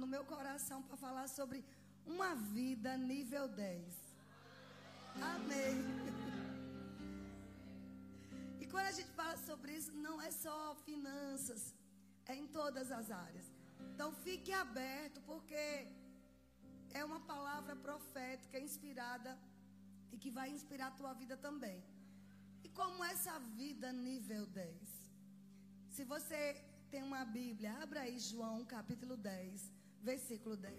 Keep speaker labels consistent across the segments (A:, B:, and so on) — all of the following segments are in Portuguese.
A: no meu coração para falar sobre uma vida nível 10. Amém. E quando a gente fala sobre isso, não é só finanças, é em todas as áreas. Então fique aberto, porque é uma palavra profética, inspirada e que vai inspirar a tua vida também. E como essa vida nível 10? Se você tem uma Bíblia, abra aí João capítulo 10, versículo 10.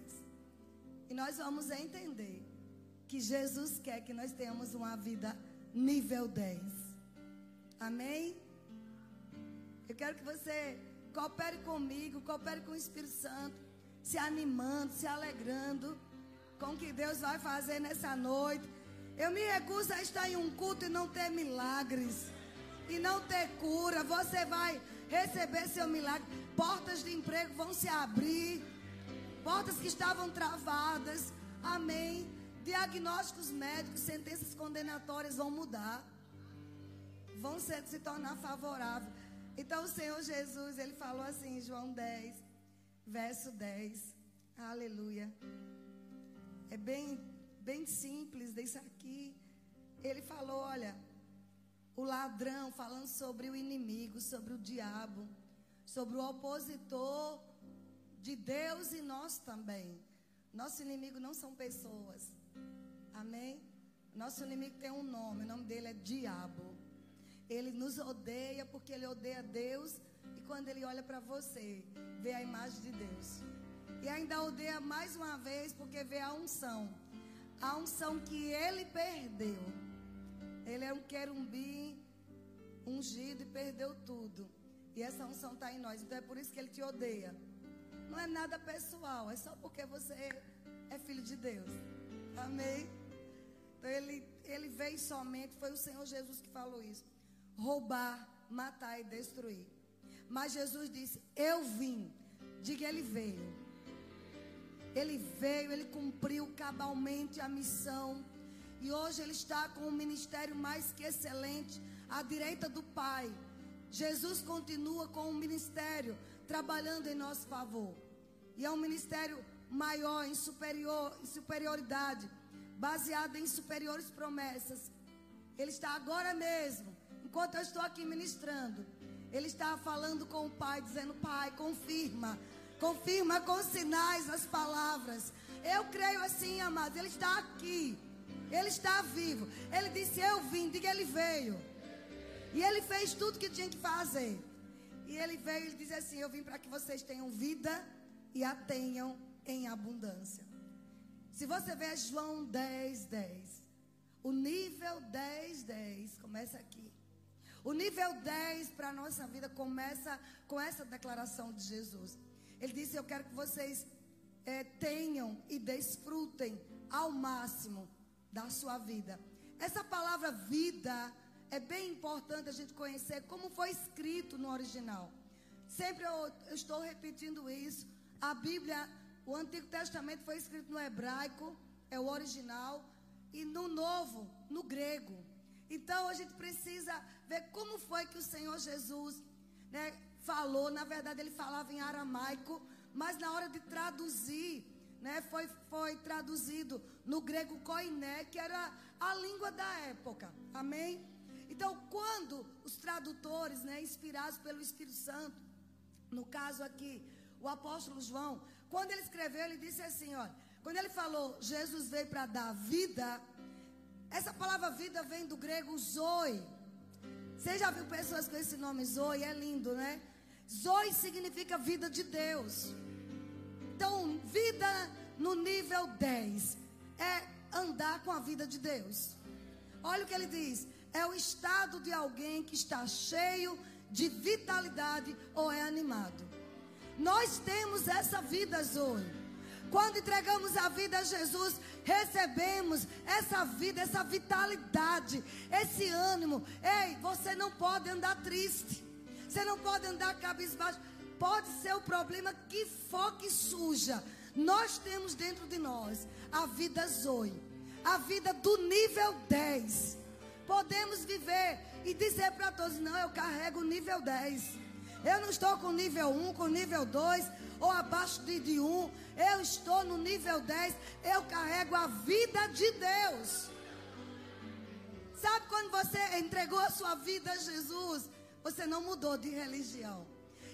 A: E nós vamos entender que Jesus quer que nós tenhamos uma vida nível 10. Amém? Eu quero que você coopere comigo, coopere com o Espírito Santo, se animando, se alegrando com o que Deus vai fazer nessa noite. Eu me recuso a estar em um culto e não ter milagres. E não ter cura. Você vai receber seu milagre. Portas de emprego vão se abrir. Portas que estavam travadas. Amém. Diagnósticos médicos, sentenças condenatórias vão mudar. Vão se, se tornar favoráveis. Então o Senhor Jesus, ele falou assim, João 10, verso 10. Aleluia. É bem bem simples desse aqui. Ele falou: olha, o ladrão falando sobre o inimigo, sobre o diabo, sobre o opositor de Deus e nós também. Nosso inimigo não são pessoas. Amém? Nosso inimigo tem um nome, o nome dele é diabo. Ele nos odeia porque ele odeia Deus e quando ele olha para você, vê a imagem de Deus. E ainda odeia mais uma vez porque vê a unção a unção que ele perdeu. Ele é um querumbi ungido e perdeu tudo. E essa unção está em nós. Então é por isso que ele te odeia. Não é nada pessoal, é só porque você é filho de Deus. Amém? Então ele, ele veio somente, foi o Senhor Jesus que falou isso: roubar, matar e destruir. Mas Jesus disse: Eu vim. Diga, ele veio ele veio, ele cumpriu cabalmente a missão. E hoje ele está com um ministério mais que excelente, à direita do Pai. Jesus continua com um ministério trabalhando em nosso favor. E é um ministério maior, em, superior, em superioridade, baseado em superiores promessas. Ele está agora mesmo, enquanto eu estou aqui ministrando, ele está falando com o Pai, dizendo: Pai, confirma Confirma com sinais as palavras. Eu creio assim, amado. Ele está aqui. Ele está vivo. Ele disse: Eu vim. Diga, ele veio. E ele fez tudo que tinha que fazer. E ele veio e disse assim: Eu vim para que vocês tenham vida e a tenham em abundância. Se você ver João 10, 10, o nível 10, 10 começa aqui. O nível 10 para a nossa vida começa com essa declaração de Jesus. Ele disse: Eu quero que vocês é, tenham e desfrutem ao máximo da sua vida. Essa palavra vida é bem importante a gente conhecer como foi escrito no original. Sempre eu, eu estou repetindo isso. A Bíblia, o Antigo Testamento foi escrito no hebraico, é o original, e no Novo, no grego. Então a gente precisa ver como foi que o Senhor Jesus né, falou, na verdade ele falava em aramaico, mas na hora de traduzir, né, foi, foi traduzido no grego koiné, que era a língua da época. Amém? Então, quando os tradutores, né, inspirados pelo Espírito Santo, no caso aqui, o apóstolo João, quando ele escreveu, ele disse assim, olha, quando ele falou Jesus veio para dar vida, essa palavra vida vem do grego zoe. Você já viu pessoas com esse nome Zoe? É lindo, né? Zoe significa vida de Deus. Então, vida no nível 10 é andar com a vida de Deus. Olha o que ele diz: é o estado de alguém que está cheio de vitalidade ou é animado. Nós temos essa vida, Zoe. Quando entregamos a vida a Jesus, recebemos essa vida, essa vitalidade, esse ânimo. Ei, você não pode andar triste. Você não pode andar cabisbaixo. Pode ser o problema que for que suja. Nós temos dentro de nós a vida Zoe, a vida do nível 10. Podemos viver e dizer para todos: não, eu carrego o nível 10. Eu não estou com nível 1, com nível 2 ou abaixo de, de 1. Eu estou no nível 10. Eu carrego a vida de Deus. Sabe quando você entregou a sua vida a Jesus? Você não mudou de religião.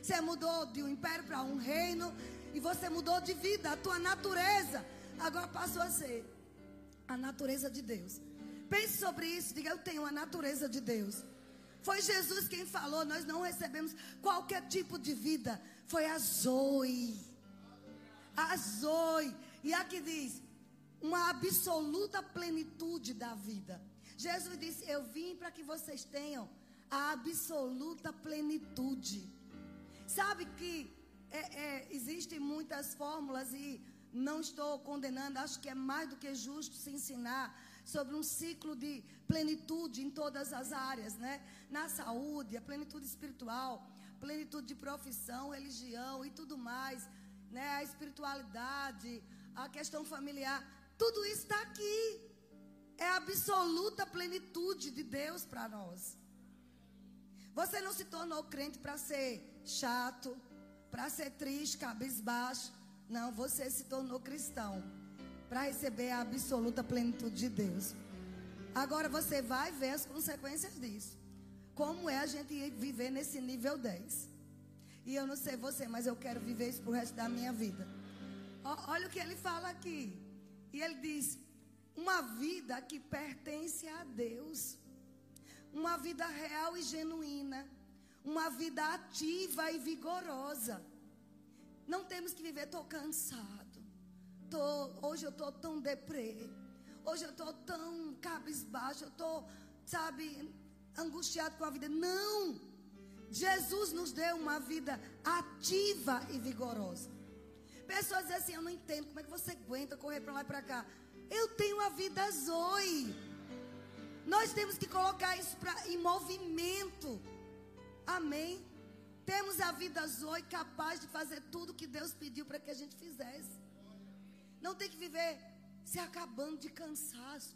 A: Você mudou de um império para um reino. E você mudou de vida. A tua natureza agora passou a ser a natureza de Deus. Pense sobre isso. Diga: Eu tenho a natureza de Deus. Foi Jesus quem falou. Nós não recebemos qualquer tipo de vida. Foi a Zoe. A Zoe. E aqui diz: uma absoluta plenitude da vida. Jesus disse: Eu vim para que vocês tenham a absoluta plenitude. Sabe que é, é, existem muitas fórmulas e não estou condenando, acho que é mais do que justo se ensinar sobre um ciclo de plenitude em todas as áreas, né? Na saúde, a plenitude espiritual, plenitude de profissão, religião e tudo mais, né? A espiritualidade, a questão familiar, tudo isso está aqui é absoluta plenitude de Deus para nós. Você não se tornou crente para ser chato, para ser triste, cabisbaixo. Não, você se tornou cristão para receber a absoluta plenitude de Deus. Agora você vai ver as consequências disso. Como é a gente viver nesse nível 10. E eu não sei você, mas eu quero viver isso pro resto da minha vida. Olha o que ele fala aqui. E ele diz: uma vida que pertence a Deus. Uma vida real e genuína. Uma vida ativa e vigorosa. Não temos que viver, estou cansado. Tô, hoje eu estou tão deprê. Hoje eu estou tão cabisbaixo. Eu estou, sabe, angustiado com a vida. Não! Jesus nos deu uma vida ativa e vigorosa. Pessoas dizem assim: Eu não entendo como é que você aguenta correr para lá e para cá. Eu tenho a vida Zoe. Nós temos que colocar isso pra, em movimento. Amém? Temos a vida Zoe capaz de fazer tudo que Deus pediu para que a gente fizesse. Não tem que viver se acabando de cansaço,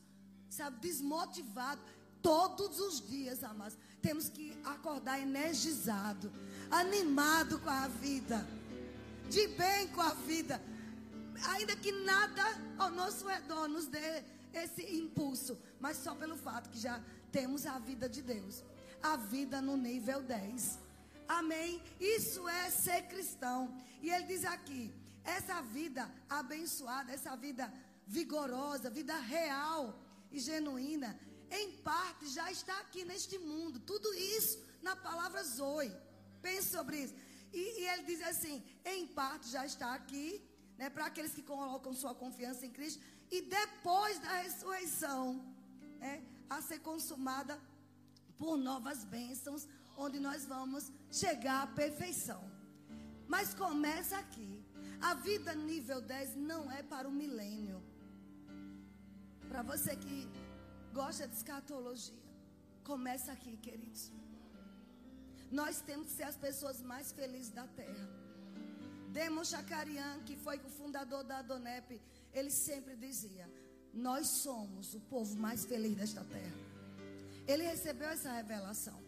A: sabe, desmotivado. Todos os dias, amados, temos que acordar energizado, animado com a vida, de bem com a vida ainda que nada ao nosso redor nos dê esse impulso, mas só pelo fato que já temos a vida de Deus, a vida no nível 10. Amém? Isso é ser cristão. E ele diz aqui: essa vida abençoada, essa vida vigorosa, vida real e genuína, em parte já está aqui neste mundo. Tudo isso na palavra Zoe. Pense sobre isso. E, e ele diz assim: em parte já está aqui né, para aqueles que colocam sua confiança em Cristo, e depois da ressurreição, né, a ser consumada por novas bênçãos, onde nós vamos chegar à perfeição. Mas começa aqui. A vida nível 10 não é para o milênio. Para você que gosta de escatologia, começa aqui, queridos. Nós temos que ser as pessoas mais felizes da terra. Demo Chacarian, que foi o fundador da Adonep, ele sempre dizia: Nós somos o povo mais feliz desta terra. Ele recebeu essa revelação.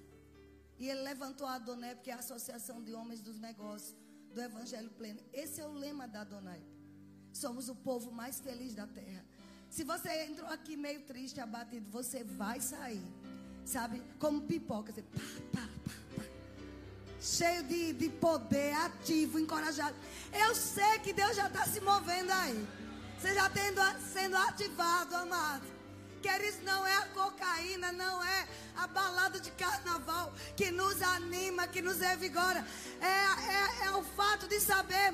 A: E ele levantou a Adonep, que é a Associação de Homens dos Negócios do Evangelho Pleno. Esse é o lema da Adonep. Somos o povo mais feliz da terra. Se você entrou aqui meio triste, abatido, você vai sair. Sabe? Como pipoca. Assim, pá, pá, cheio de, de poder, ativo, encorajado. Eu sei que Deus já está se movendo aí. Você já tendo, sendo ativado, amado. Queridos, não é a cocaína, não é a balada de carnaval que nos anima, que nos revigora. É, é, é o fato de saber,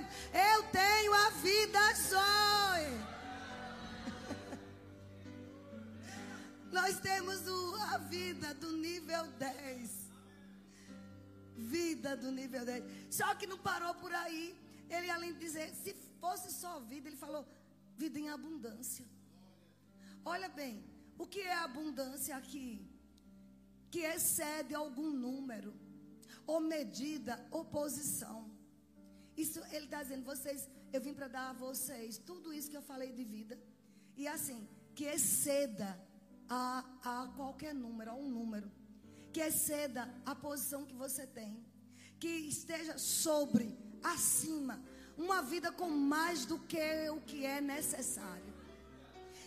A: eu tenho a vida Zoe. Nós temos o, a vida do nível 10 vida do nível 10. Só que não parou por aí. Ele, além de dizer, se fosse só vida, ele falou vida em abundância. Olha bem, o que é abundância aqui? Que excede algum número, ou medida, ou posição. Isso ele está dizendo, vocês, eu vim para dar a vocês tudo isso que eu falei de vida. E assim, que exceda a, a qualquer número, a um número que exceda a posição que você tem, que esteja sobre, acima, uma vida com mais do que o que é necessário.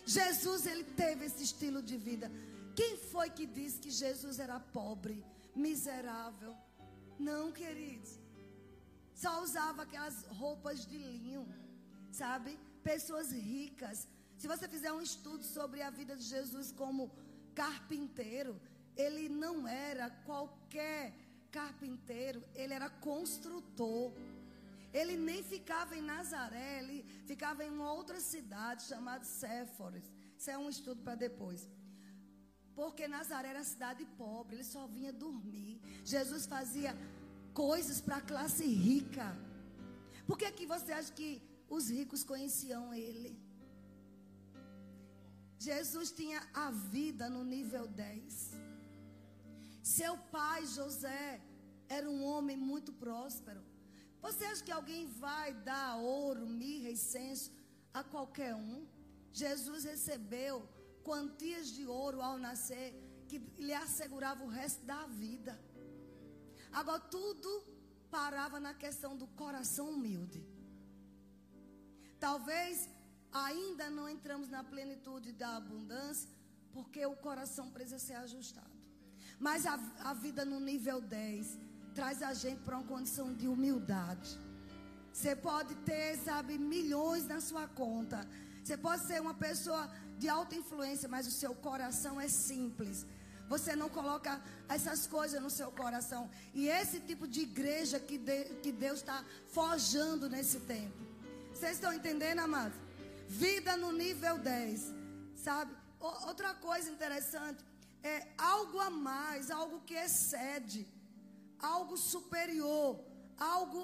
A: Jesus, ele teve esse estilo de vida. Quem foi que disse que Jesus era pobre, miserável? Não, queridos. Só usava aquelas roupas de linho, sabe? Pessoas ricas. Se você fizer um estudo sobre a vida de Jesus como carpinteiro, ele não era qualquer carpinteiro, ele era construtor. Ele nem ficava em Nazaré, ele ficava em uma outra cidade chamada Séforis. Isso é um estudo para depois. Porque Nazaré era cidade pobre, ele só vinha dormir. Jesus fazia coisas para a classe rica. Por que, que você acha que os ricos conheciam ele? Jesus tinha a vida no nível 10. Seu pai, José, era um homem muito próspero. Você acha que alguém vai dar ouro, mirra e censo a qualquer um? Jesus recebeu quantias de ouro ao nascer que lhe assegurava o resto da vida. Agora tudo parava na questão do coração humilde. Talvez ainda não entramos na plenitude da abundância, porque o coração precisa ser ajustado. Mas a, a vida no nível 10 traz a gente para uma condição de humildade. Você pode ter, sabe, milhões na sua conta. Você pode ser uma pessoa de alta influência, mas o seu coração é simples. Você não coloca essas coisas no seu coração. E esse tipo de igreja que, de, que Deus está forjando nesse tempo. Vocês estão entendendo, amados? Vida no nível 10. Sabe? Outra coisa interessante é algo a mais, algo que excede, algo superior, algo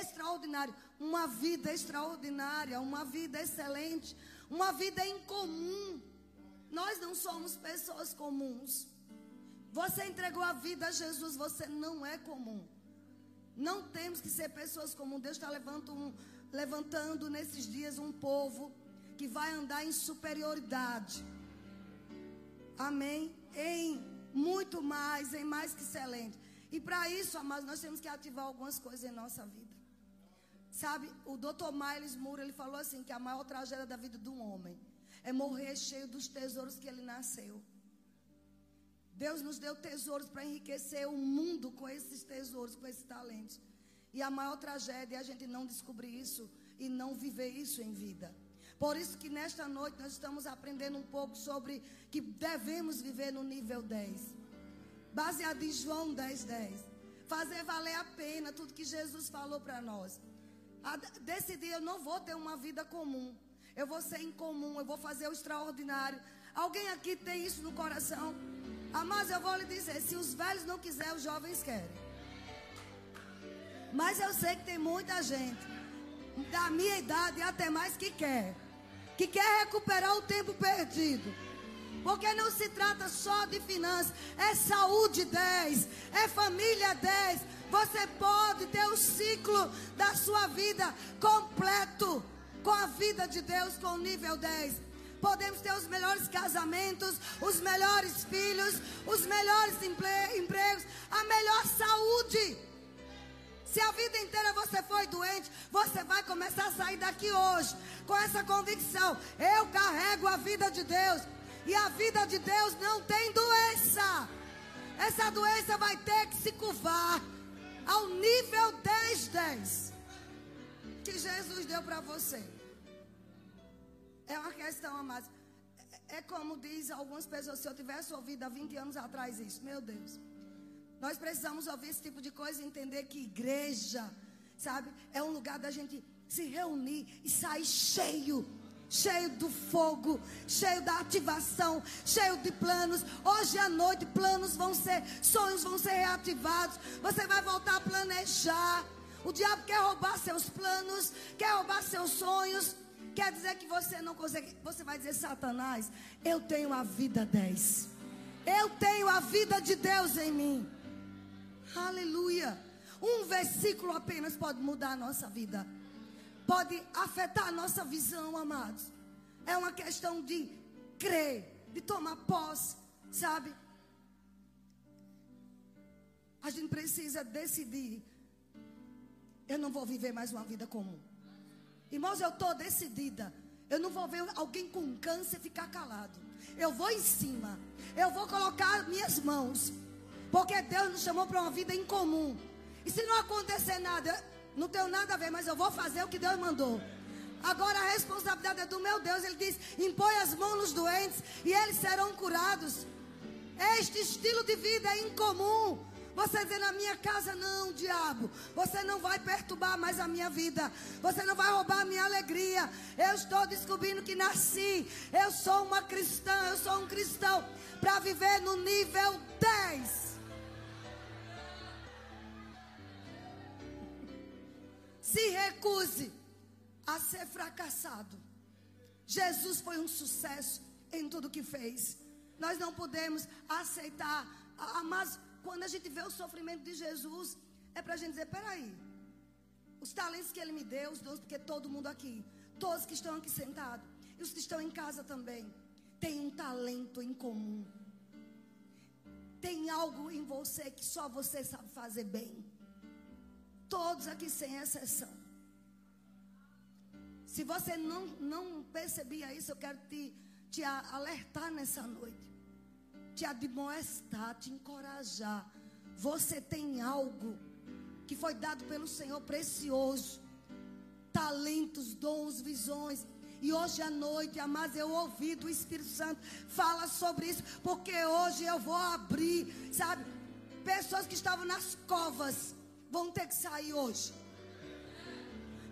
A: extraordinário. Uma vida extraordinária, uma vida excelente uma vida incomum. Nós não somos pessoas comuns. Você entregou a vida a Jesus, você não é comum. Não temos que ser pessoas comuns. Deus está levantando, um, levantando nesses dias um povo que vai andar em superioridade. Amém? Em muito mais, em mais que excelente. E para isso, amados, nós temos que ativar algumas coisas em nossa vida. Sabe, o Dr. Miles Moore, ele falou assim, que a maior tragédia da vida de um homem é morrer cheio dos tesouros que ele nasceu. Deus nos deu tesouros para enriquecer o mundo com esses tesouros, com esses talentos. E a maior tragédia é a gente não descobrir isso e não viver isso em vida. Por isso que nesta noite nós estamos aprendendo um pouco sobre que devemos viver no nível 10. Baseado em João 10, 10. Fazer valer a pena tudo que Jesus falou para nós decidir, eu não vou ter uma vida comum. Eu vou ser incomum, eu vou fazer o extraordinário. Alguém aqui tem isso no coração? Mas eu vou lhe dizer, se os velhos não quiserem, os jovens querem. Mas eu sei que tem muita gente da minha idade e até mais que quer. Que quer recuperar o tempo perdido. Porque não se trata só de finanças, é saúde 10, é família 10, você pode ter o ciclo da sua vida completo com a vida de Deus com o nível 10. Podemos ter os melhores casamentos, os melhores filhos, os melhores empregos, a melhor saúde. Se a vida inteira você foi doente, você vai começar a sair daqui hoje com essa convicção: eu carrego a vida de Deus. E a vida de Deus não tem doença. Essa doença vai ter que se curvar ao nível 10, 10 que Jesus deu para você. É uma questão, amados. É, é como diz algumas pessoas, se eu tivesse ouvido há 20 anos atrás isso, meu Deus. Nós precisamos ouvir esse tipo de coisa e entender que igreja, sabe, é um lugar da gente se reunir e sair cheio cheio do fogo, cheio da ativação, cheio de planos. Hoje à noite, planos vão ser, sonhos vão ser reativados. Você vai voltar a planejar. O diabo quer roubar seus planos, quer roubar seus sonhos. Quer dizer que você não consegue. Você vai dizer, Satanás, eu tenho a vida 10. Eu tenho a vida de Deus em mim. Aleluia. Um versículo apenas pode mudar a nossa vida pode afetar a nossa visão, amados. É uma questão de crer, de tomar posse, sabe? A gente precisa decidir eu não vou viver mais uma vida comum. Irmãos, eu estou decidida. Eu não vou ver alguém com câncer ficar calado. Eu vou em cima. Eu vou colocar minhas mãos. Porque Deus nos chamou para uma vida incomum. E se não acontecer nada, não tenho nada a ver, mas eu vou fazer o que Deus mandou. Agora a responsabilidade é do meu Deus. Ele diz: impõe as mãos nos doentes e eles serão curados. Este estilo de vida é incomum. Você dizer na minha casa, não, diabo. Você não vai perturbar mais a minha vida. Você não vai roubar a minha alegria. Eu estou descobrindo que nasci. Eu sou uma cristã. Eu sou um cristão. Para viver no nível 10. Se recuse a ser fracassado. Jesus foi um sucesso em tudo que fez. Nós não podemos aceitar. Mas quando a gente vê o sofrimento de Jesus, é para a gente dizer: peraí. Os talentos que Ele me deu, os dons, porque todo mundo aqui, todos que estão aqui sentados, e os que estão em casa também, tem um talento em comum. Tem algo em você que só você sabe fazer bem. Todos aqui, sem exceção. Se você não, não percebia isso, eu quero te, te alertar nessa noite. Te admoestar, te encorajar. Você tem algo que foi dado pelo Senhor precioso. Talentos, dons, visões. E hoje à noite, amados, eu ouvi do Espírito Santo fala sobre isso, porque hoje eu vou abrir, sabe? Pessoas que estavam nas covas vão ter que sair hoje.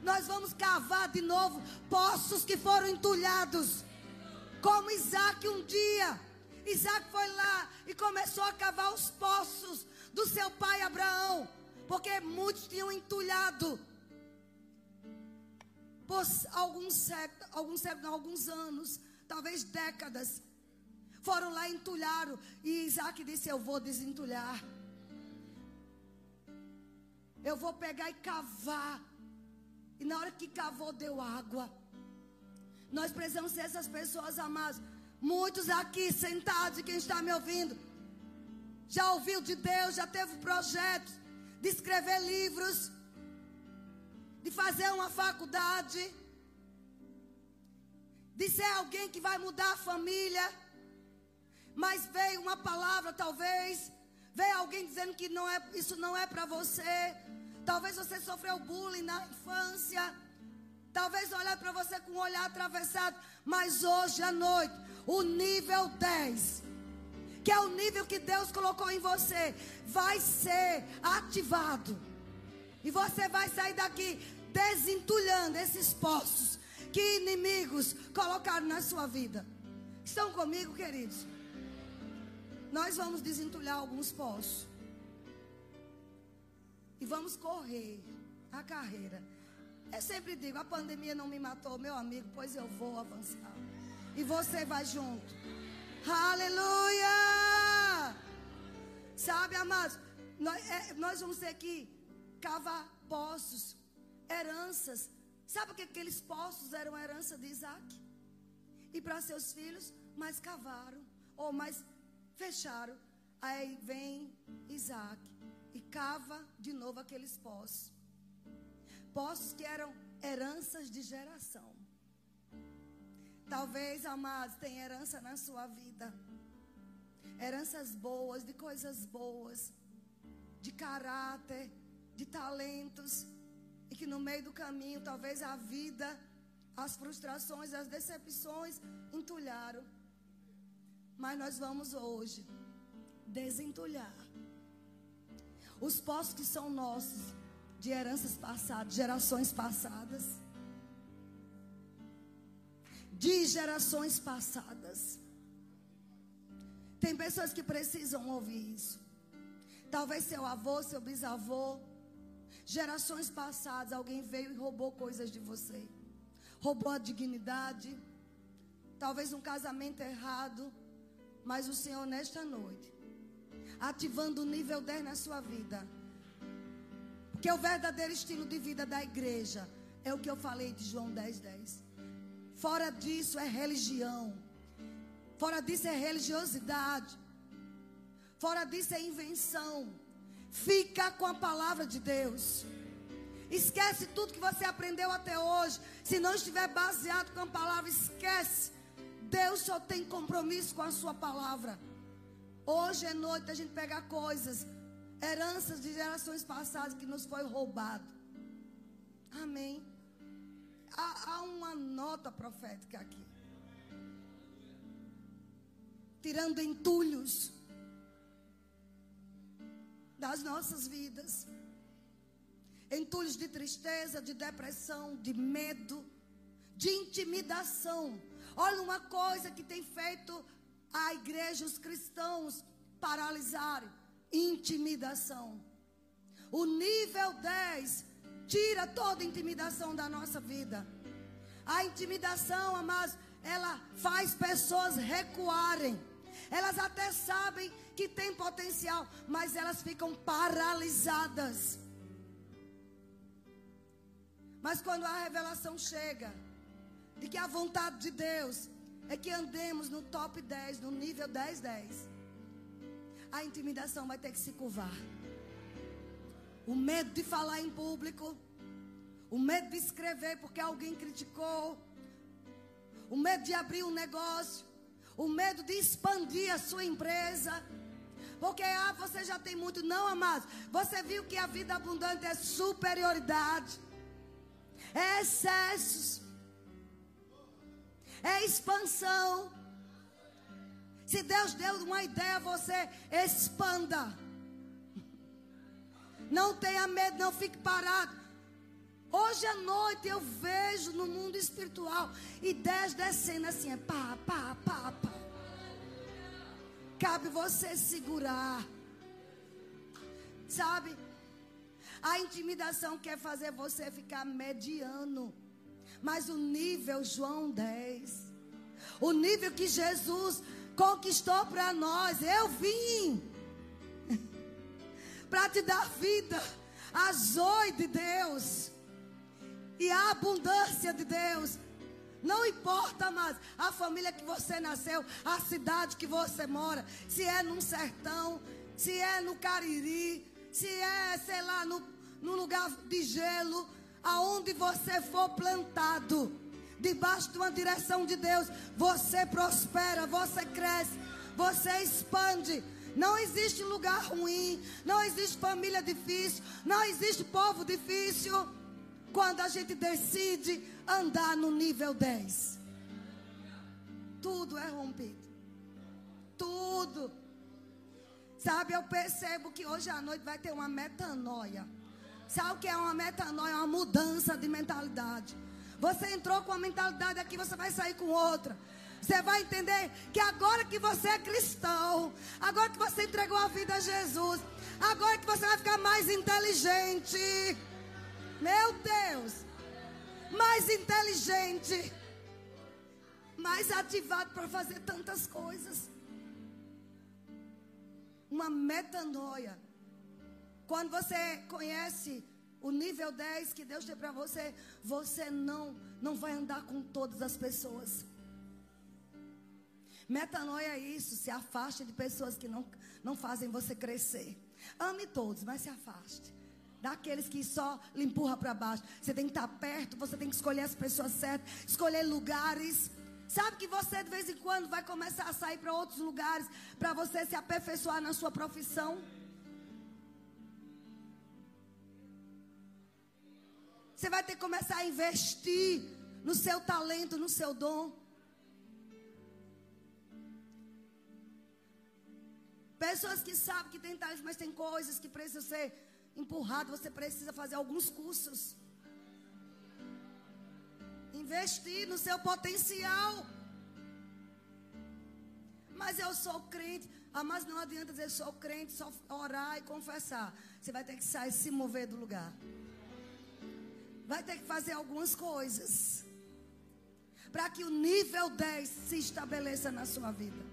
A: Nós vamos cavar de novo poços que foram entulhados. Como Isaac um dia. Isaac foi lá e começou a cavar os poços do seu pai Abraão. Porque muitos tinham entulhado. Por alguns séculos, alguns, séculos, alguns anos, talvez décadas. Foram lá e entulharam. E Isaac disse: Eu vou desentulhar. Eu vou pegar e cavar. E na hora que cavou, deu água. Nós precisamos ser essas pessoas, amadas. Muitos aqui sentados e quem está me ouvindo, já ouviu de Deus, já teve projetos de escrever livros, de fazer uma faculdade, de ser alguém que vai mudar a família. Mas veio uma palavra, talvez, veio alguém dizendo que não é, isso não é para você. Talvez você sofreu bullying na infância. Talvez olhar para você com um olhar atravessado. Mas hoje à noite, o nível 10, que é o nível que Deus colocou em você, vai ser ativado. E você vai sair daqui desentulhando esses poços que inimigos colocaram na sua vida. Estão comigo, queridos? Nós vamos desentulhar alguns poços. E vamos correr a carreira. Eu sempre digo: a pandemia não me matou, meu amigo, pois eu vou avançar. E você vai junto. Aleluia! Sabe, amados, nós, é, nós vamos ter que cavar poços, heranças. Sabe que aqueles poços eram herança de Isaac? E para seus filhos, mas cavaram, ou mais fecharam. Aí vem Isaac e cava de novo aqueles poços. Poços que eram heranças de geração. Talvez, amados, tenha herança na sua vida. Heranças boas, de coisas boas, de caráter, de talentos. E que no meio do caminho, talvez a vida, as frustrações, as decepções entulharam. Mas nós vamos hoje desentulhar os poços que são nossos, de heranças passadas, gerações passadas. De gerações passadas. Tem pessoas que precisam ouvir isso. Talvez seu avô, seu bisavô, gerações passadas, alguém veio e roubou coisas de você. Roubou a dignidade. Talvez um casamento errado. Mas o Senhor, nesta noite, ativando o nível 10 na sua vida. Porque o verdadeiro estilo de vida da igreja é o que eu falei de João 10, 10. Fora disso é religião. Fora disso é religiosidade. Fora disso é invenção. Fica com a palavra de Deus. Esquece tudo que você aprendeu até hoje. Se não estiver baseado com a palavra, esquece. Deus só tem compromisso com a sua palavra. Hoje é noite a gente pegar coisas, heranças de gerações passadas que nos foi roubado. Amém. Há, há uma nota profética aqui. Tirando entulhos das nossas vidas. Entulhos de tristeza, de depressão, de medo, de intimidação. Olha uma coisa que tem feito a igreja, os cristãos paralisarem: intimidação. O nível 10 tira toda intimidação da nossa vida. A intimidação, amados, ela faz pessoas recuarem. Elas até sabem que tem potencial, mas elas ficam paralisadas. Mas quando a revelação chega de que a vontade de Deus é que andemos no top 10, no nível 10, 10. A intimidação vai ter que se curvar. O medo de falar em público. O medo de escrever porque alguém criticou. O medo de abrir um negócio. O medo de expandir a sua empresa. Porque ah, você já tem muito. Não, amado. Você viu que a vida abundante é superioridade. É excessos é expansão. Se Deus deu uma ideia você, expanda. Não tenha medo, não fique parado. Hoje à noite eu vejo no mundo espiritual ideias descendo assim, é pá, pá, pá, pá. Cabe você segurar. Sabe? A intimidação quer fazer você ficar mediano. Mas o nível João 10, o nível que Jesus conquistou para nós, eu vim para te dar vida, a zoe de Deus e a abundância de Deus. Não importa mais a família que você nasceu, a cidade que você mora, se é num sertão, se é no Cariri, se é, sei lá, no, no lugar de gelo aonde você for plantado, debaixo de uma direção de Deus, você prospera, você cresce, você expande. Não existe lugar ruim, não existe família difícil, não existe povo difícil. Quando a gente decide andar no nível 10, tudo é rompido. Tudo. Sabe, eu percebo que hoje à noite vai ter uma metanoia. Sabe o que é uma metanoia? Uma mudança de mentalidade. Você entrou com uma mentalidade aqui, você vai sair com outra. Você vai entender que agora que você é cristão, agora que você entregou a vida a Jesus, agora que você vai ficar mais inteligente. Meu Deus! Mais inteligente. Mais ativado para fazer tantas coisas. Uma metanoia. Quando você conhece o nível 10 que Deus tem para você, você não não vai andar com todas as pessoas. Metanoia é isso, se afaste de pessoas que não, não fazem você crescer. Ame todos, mas se afaste. Daqueles que só lhe empurra para baixo. Você tem que estar perto, você tem que escolher as pessoas certas, escolher lugares. Sabe que você de vez em quando vai começar a sair para outros lugares para você se aperfeiçoar na sua profissão? Você vai ter que começar a investir no seu talento, no seu dom. Pessoas que sabem que tem talento, mas tem coisas que precisam ser empurradas. Você precisa fazer alguns cursos. Investir no seu potencial. Mas eu sou crente. Ah, mas não adianta dizer sou crente, só orar e confessar. Você vai ter que sair, se mover do lugar vai ter que fazer algumas coisas para que o nível 10 se estabeleça na sua vida.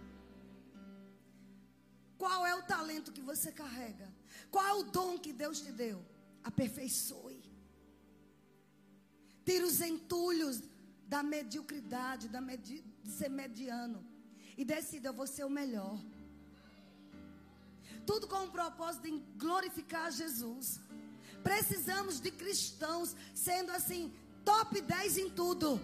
A: Qual é o talento que você carrega? Qual é o dom que Deus te deu? Aperfeiçoe. Tire os entulhos da mediocridade, da medi de ser mediano. E decida, eu vou ser o melhor. Tudo com o propósito de glorificar Jesus. Precisamos de cristãos sendo assim, top 10 em tudo.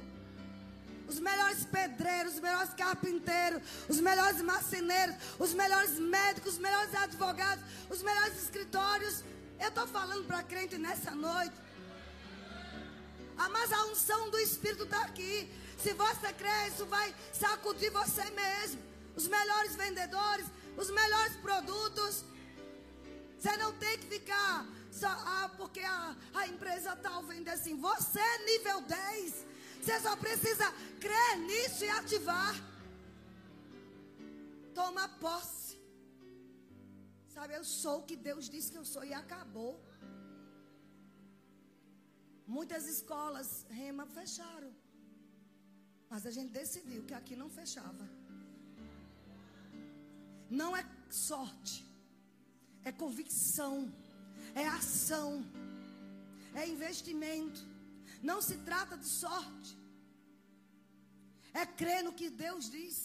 A: Os melhores pedreiros, os melhores carpinteiros, os melhores marceneiros, os melhores médicos, os melhores advogados, os melhores escritórios. Eu estou falando para crente nessa noite. Ah, mas a unção do Espírito está aqui. Se você crer, isso vai sacudir você mesmo. Os melhores vendedores, os melhores produtos. Você não tem que ficar ah, porque a, a empresa tal vende assim. Você é nível 10. Você só precisa crer nisso e ativar. Toma posse. Sabe, eu sou o que Deus disse que eu sou e acabou. Muitas escolas rema fecharam. Mas a gente decidiu que aqui não fechava. Não é sorte, é convicção, é ação, é investimento. Não se trata de sorte, é crer no que Deus diz.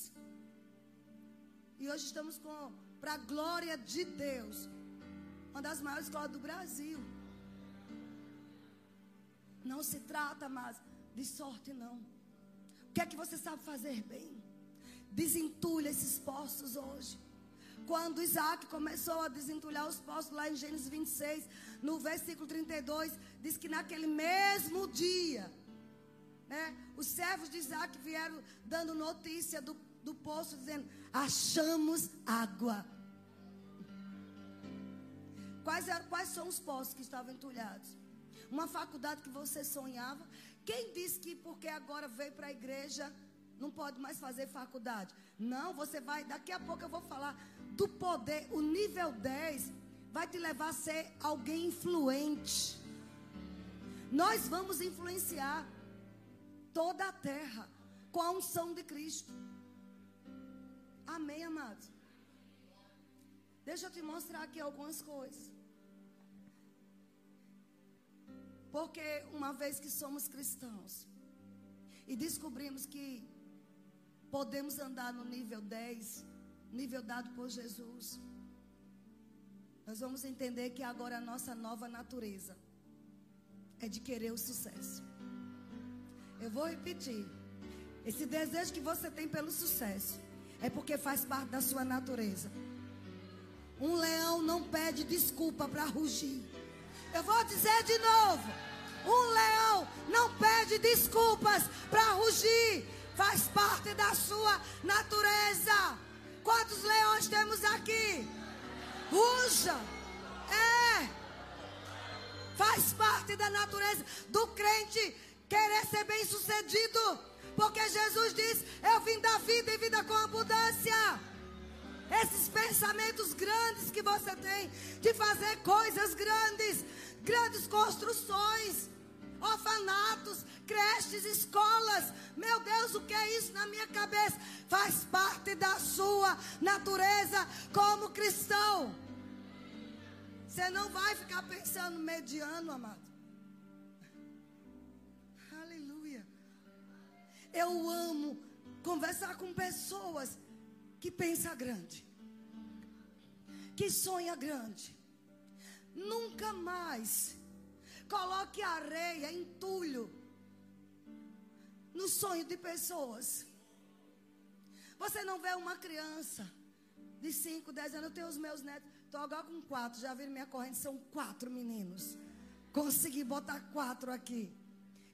A: E hoje estamos com, para a glória de Deus, uma das maiores escolas do Brasil. Não se trata mais de sorte, não. O que é que você sabe fazer bem? Desentulha esses poços hoje. Quando Isaac começou a desentulhar os poços, lá em Gênesis 26, no versículo 32, diz que naquele mesmo dia, né, os servos de Isaac vieram dando notícia do, do poço, dizendo: Achamos água. Quais, quais são os poços que estavam entulhados? Uma faculdade que você sonhava. Quem disse que porque agora veio para a igreja não pode mais fazer faculdade? Não, você vai, daqui a pouco eu vou falar do poder, o nível 10 vai te levar a ser alguém influente. Nós vamos influenciar toda a terra com a unção de Cristo. Amém, amados? Deixa eu te mostrar aqui algumas coisas. Porque uma vez que somos cristãos e descobrimos que podemos andar no nível 10, nível dado por Jesus, nós vamos entender que agora a nossa nova natureza é de querer o sucesso. Eu vou repetir. Esse desejo que você tem pelo sucesso é porque faz parte da sua natureza. Um leão não pede desculpa para rugir. Eu vou dizer de novo. Um leão não pede desculpas para rugir. Faz parte da sua natureza. Quantos leões temos aqui? Ruja. É. Faz parte da natureza do crente querer ser bem sucedido. Porque Jesus diz: Eu vim da vida e vida com abundância. Esses pensamentos grandes que você tem de fazer coisas grandes, grandes construções, orfanatos, creches, escolas. Meu Deus, o que é isso na minha cabeça? Faz parte da sua natureza como cristão. Você não vai ficar pensando mediano, amado. Aleluia. Eu amo conversar com pessoas que pensa grande, que sonha grande. Nunca mais coloque areia, entulho no sonho de pessoas. Você não vê uma criança de 5, 10 anos, eu tenho os meus netos, estou agora com quatro, já viram minha corrente, são quatro meninos. Consegui botar quatro aqui.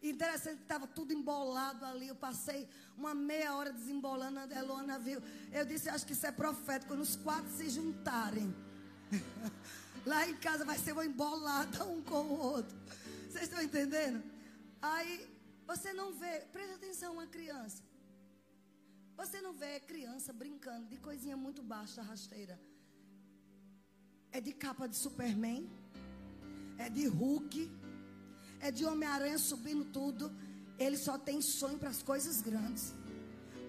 A: Interessante que estava tudo embolado ali. Eu passei uma meia hora desembolando. A Elona viu. Eu disse: Acho que isso é profético. Quando os quatro se juntarem. Lá em casa vai ser uma embolada um com o outro. Vocês estão entendendo? Aí você não vê. Presta atenção, uma criança. Você não vê criança brincando de coisinha muito baixa, rasteira. É de capa de Superman. É de Hulk é de Homem-Aranha subindo tudo. Ele só tem sonho para as coisas grandes.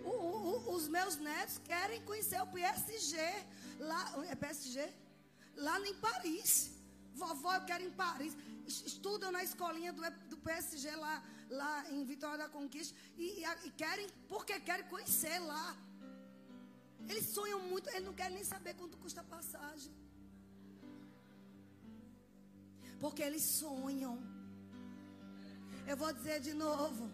A: O, o, os meus netos querem conhecer o PSG. Lá, é PSG? Lá em Paris. Vovó, eu quero em Paris. Estudam na escolinha do, do PSG lá, lá em Vitória da Conquista. E, e, querem, porque querem conhecer lá. Eles sonham muito, eles não querem nem saber quanto custa a passagem. Porque eles sonham. Eu vou dizer de novo.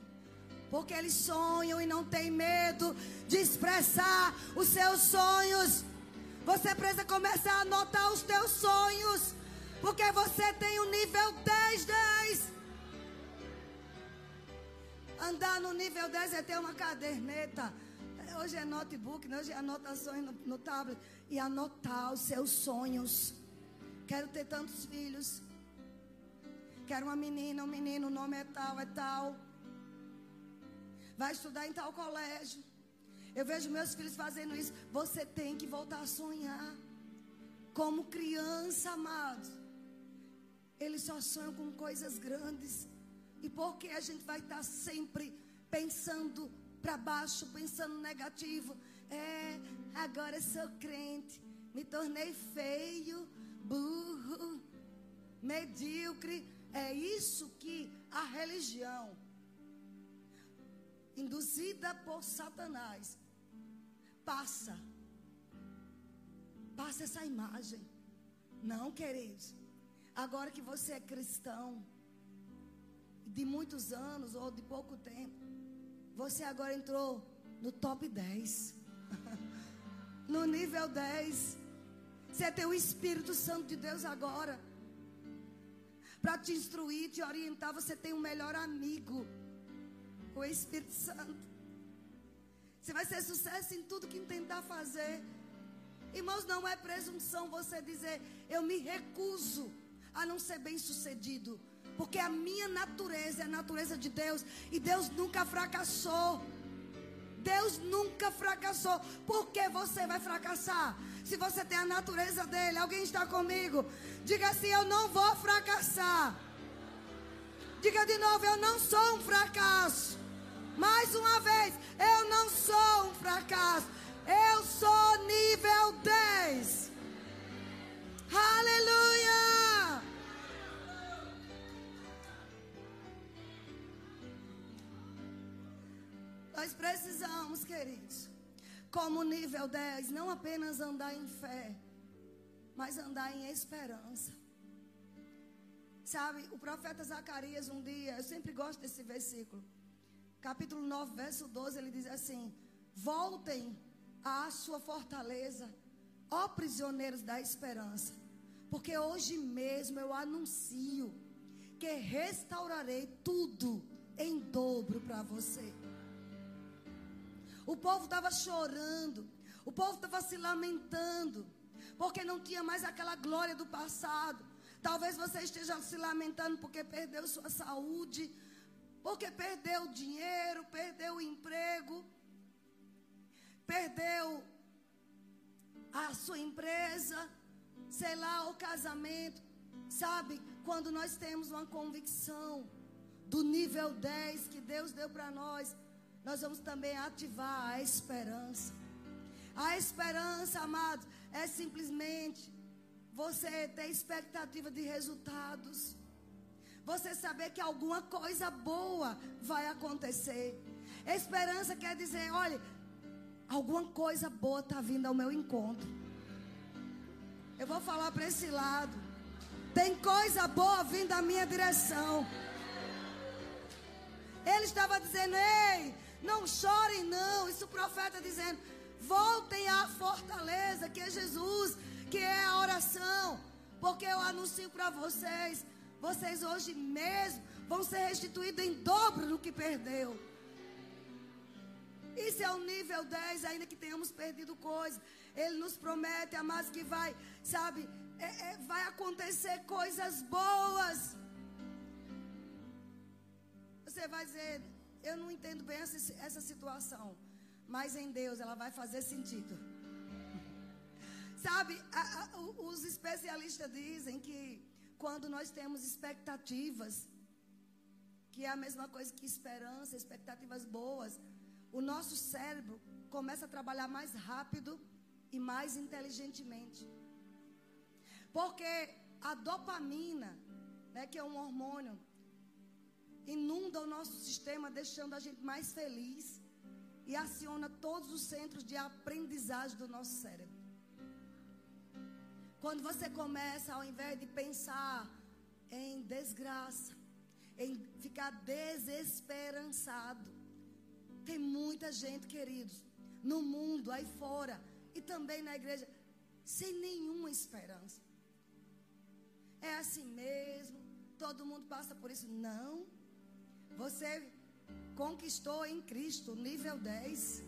A: Porque eles sonham e não tem medo de expressar os seus sonhos. Você precisa começar a anotar os teus sonhos. Porque você tem o nível 10, 10. Andar no nível 10 é ter uma caderneta. Hoje é notebook, né? hoje é anotações no, no tablet. E anotar os seus sonhos. Quero ter tantos filhos. Quero uma menina, um menino, o nome é tal, é tal. Vai estudar em tal colégio. Eu vejo meus filhos fazendo isso. Você tem que voltar a sonhar. Como criança, amados. Eles só sonham com coisas grandes. E por que a gente vai estar sempre pensando para baixo, pensando negativo? É, agora sou crente. Me tornei feio, burro, medíocre. É isso que a religião, induzida por Satanás, passa. Passa essa imagem. Não, queridos. Agora que você é cristão, de muitos anos ou de pouco tempo, você agora entrou no top 10. no nível 10. Você tem o Espírito Santo de Deus agora. Para te instruir, te orientar, você tem um melhor amigo. O Espírito Santo. Você vai ser sucesso em tudo que tentar fazer. Irmãos, não é presunção você dizer, eu me recuso a não ser bem sucedido. Porque a minha natureza é a natureza de Deus. E Deus nunca fracassou. Deus nunca fracassou. Por que você vai fracassar? Se você tem a natureza dele, alguém está comigo? Diga assim: Eu não vou fracassar. Diga de novo: Eu não sou um fracasso. Mais uma vez: Eu não sou um fracasso. Eu sou nível 10. Aleluia! Nós precisamos, queridos, como nível 10, não apenas andar em fé, mas andar em esperança. Sabe, o profeta Zacarias um dia, eu sempre gosto desse versículo. Capítulo 9, verso 12, ele diz assim: Voltem à sua fortaleza, ó prisioneiros da esperança, porque hoje mesmo eu anuncio que restaurarei tudo em dobro para você. O povo estava chorando, o povo estava se lamentando, porque não tinha mais aquela glória do passado. Talvez você esteja se lamentando porque perdeu sua saúde, porque perdeu o dinheiro, perdeu o emprego, perdeu a sua empresa sei lá, o casamento. Sabe, quando nós temos uma convicção do nível 10 que Deus deu para nós, nós vamos também ativar a esperança. A esperança, amados, é simplesmente você ter expectativa de resultados. Você saber que alguma coisa boa vai acontecer. Esperança quer dizer, olha, alguma coisa boa está vindo ao meu encontro. Eu vou falar para esse lado. Tem coisa boa vindo da minha direção. Ele estava dizendo: Ei, não chorem, não. Isso o profeta dizendo: Voltem à fortaleza, que é Jesus, que é a oração. Porque eu anuncio para vocês: vocês hoje mesmo vão ser restituídos em dobro do que perdeu. Isso é o nível 10, ainda que tenhamos perdido coisas. Ele nos promete, amados, que vai, sabe, é, é, vai acontecer coisas boas. Você vai dizer, eu não entendo bem essa, essa situação, mas em Deus ela vai fazer sentido. Sabe, a, a, os especialistas dizem que quando nós temos expectativas, que é a mesma coisa que esperança, expectativas boas, o nosso cérebro começa a trabalhar mais rápido e mais inteligentemente. Porque a dopamina, né, que é um hormônio, inunda o nosso sistema, deixando a gente mais feliz e aciona todos os centros de aprendizagem do nosso cérebro. Quando você começa, ao invés de pensar em desgraça, em ficar desesperançado. Tem muita gente, queridos, no mundo, aí fora, e também na igreja, sem nenhuma esperança. É assim mesmo, todo mundo passa por isso. Não. Você conquistou em Cristo, nível 10.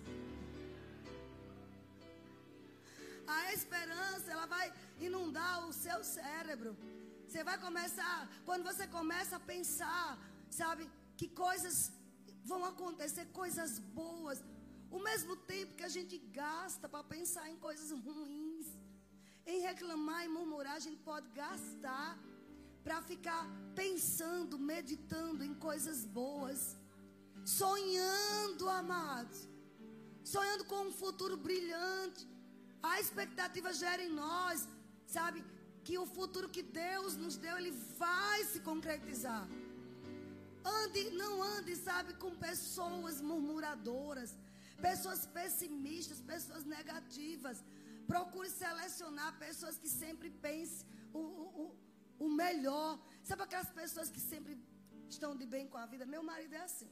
A: A esperança, ela vai inundar o seu cérebro. Você vai começar, quando você começa a pensar, sabe, que coisas vão acontecer, coisas boas. O mesmo tempo que a gente gasta para pensar em coisas ruins, em reclamar e murmurar, a gente pode gastar para ficar pensando, meditando em coisas boas, sonhando, amados, sonhando com um futuro brilhante. A expectativa gera em nós, sabe, que o futuro que Deus nos deu, ele vai se concretizar. Ande, não ande, sabe, com pessoas murmuradoras, pessoas pessimistas, pessoas negativas. Procure selecionar pessoas que sempre pensem o, o, o melhor. Sabe aquelas pessoas que sempre estão de bem com a vida? Meu marido é assim.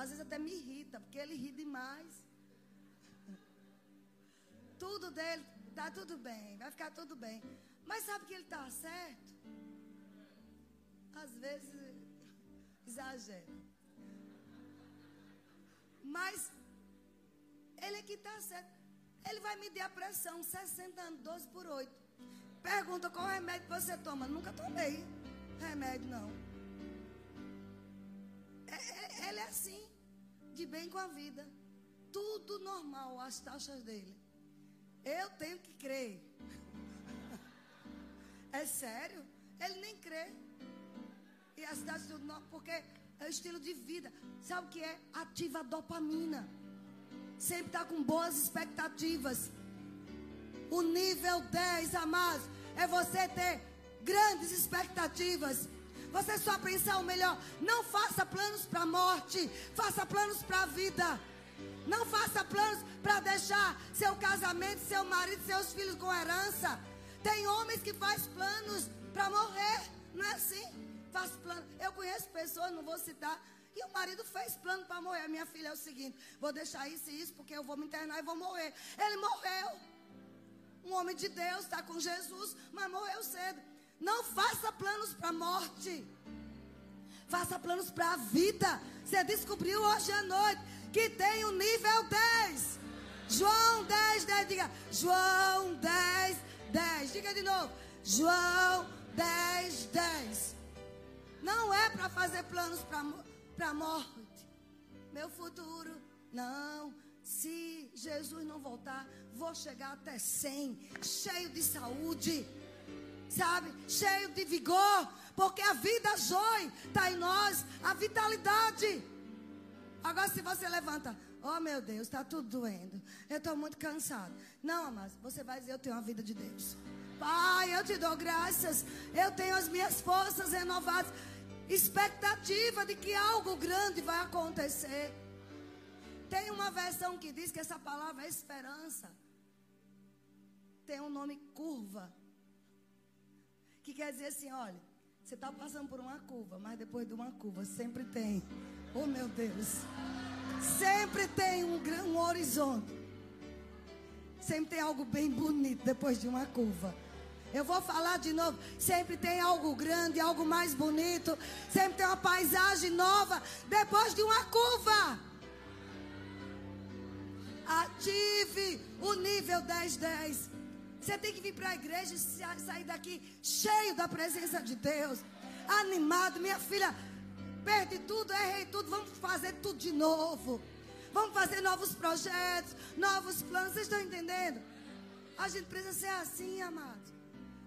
A: Às vezes até me irrita, porque ele ri demais. Tudo dele, tá tudo bem, vai ficar tudo bem. Mas sabe que ele está certo? Às vezes exagera. Mas ele é que está certo. Ele vai medir a pressão, 60 anos, 12 por 8. Pergunta qual remédio você toma. Nunca tomei remédio, não. É, é, ele é assim, de bem com a vida. Tudo normal, as taxas dele. Eu tenho que crer. É sério? Ele nem crê. E as taxas tudo normal, porque é o estilo de vida. Sabe o que é? Ativa a dopamina. Sempre está com boas expectativas. O nível 10, amados, é você ter grandes expectativas. Você só pensar o melhor. Não faça planos para a morte, faça planos para a vida. Não faça planos para deixar seu casamento, seu marido, seus filhos com herança. Tem homens que faz planos para morrer, não é assim? Faz plano. Eu conheço pessoas, não vou citar, e o marido fez plano para morrer. Minha filha é o seguinte: vou deixar isso e isso porque eu vou me internar e vou morrer. Ele morreu. Um homem de Deus está com Jesus, mas morreu cedo. Não faça planos para a morte. Faça planos para a vida. Você descobriu hoje à noite que tem o nível 10. João 10, 10, diga. João 10, 10. Diga de novo. João 10, 10. Não é para fazer planos para a morte. Meu futuro, não. Se Jesus não voltar, vou chegar até 100, cheio de saúde, sabe? Cheio de vigor, porque a vida joia está em nós, a vitalidade. Agora, se você levanta, oh meu Deus, está tudo doendo, eu estou muito cansado. Não, mas você vai dizer: Eu tenho a vida de Deus. Pai, eu te dou graças, eu tenho as minhas forças renovadas, expectativa de que algo grande vai acontecer. Tem uma versão que diz que essa palavra é esperança. Tem um nome curva. Que quer dizer assim, olha, você está passando por uma curva, mas depois de uma curva sempre tem. Oh meu Deus. Sempre tem um, um horizonte. Sempre tem algo bem bonito depois de uma curva. Eu vou falar de novo. Sempre tem algo grande, algo mais bonito. Sempre tem uma paisagem nova depois de uma curva. Ative o nível 1010. Você tem que vir para a igreja e sair daqui cheio da presença de Deus. Animado, minha filha. Perdi tudo, errei tudo. Vamos fazer tudo de novo. Vamos fazer novos projetos, novos planos. Vocês estão entendendo? A gente precisa ser assim, amados.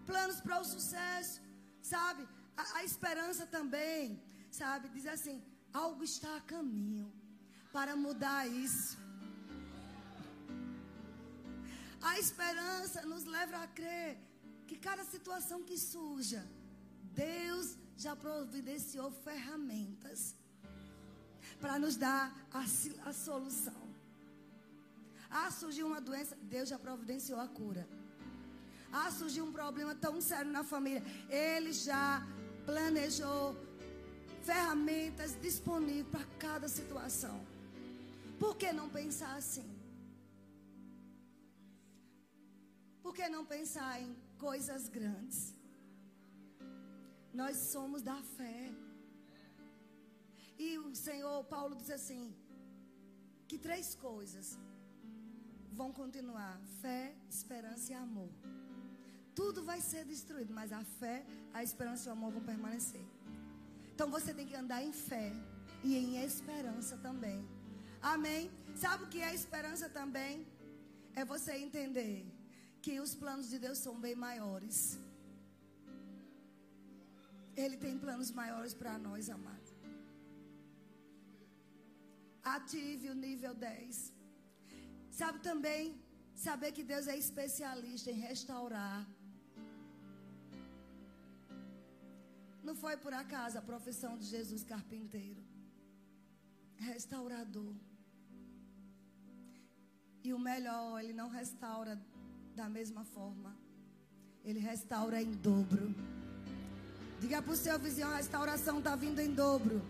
A: Planos para o sucesso, sabe? A, a esperança também, sabe? Diz assim: algo está a caminho para mudar isso. A esperança nos leva a crer que cada situação que surja, Deus já providenciou ferramentas para nos dar a, a, solução. Ah, surgiu uma doença, Deus já providenciou a cura. Ah, surgiu um problema tão sério na família, Ele já planejou ferramentas disponíveis para cada situação. Por que não pensar assim? Por que não pensar em coisas grandes? Nós somos da fé. E o Senhor, Paulo diz assim: que três coisas vão continuar: fé, esperança e amor. Tudo vai ser destruído, mas a fé, a esperança e o amor vão permanecer. Então você tem que andar em fé e em esperança também. Amém? Sabe o que é esperança também? É você entender que os planos de Deus são bem maiores. Ele tem planos maiores para nós, amados. Ative o nível 10. Sabe também saber que Deus é especialista em restaurar Não foi por acaso a profissão de Jesus carpinteiro, restaurador. E o melhor, ele não restaura da mesma forma. Ele restaura em dobro. Diga para o seu vizinho, a restauração está vindo em dobro.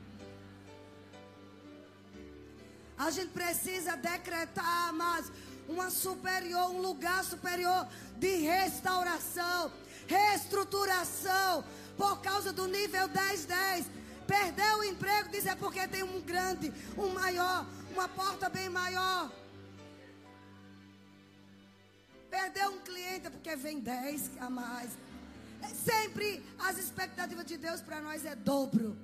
A: A gente precisa decretar, mas uma superior, um lugar superior de restauração, reestruturação, por causa do nível 10, 10. Perdeu o emprego, diz é porque tem um grande, um maior, uma porta bem maior. Perdeu um cliente é porque vem 10 a mais. Sempre as expectativas de Deus para nós é dobro.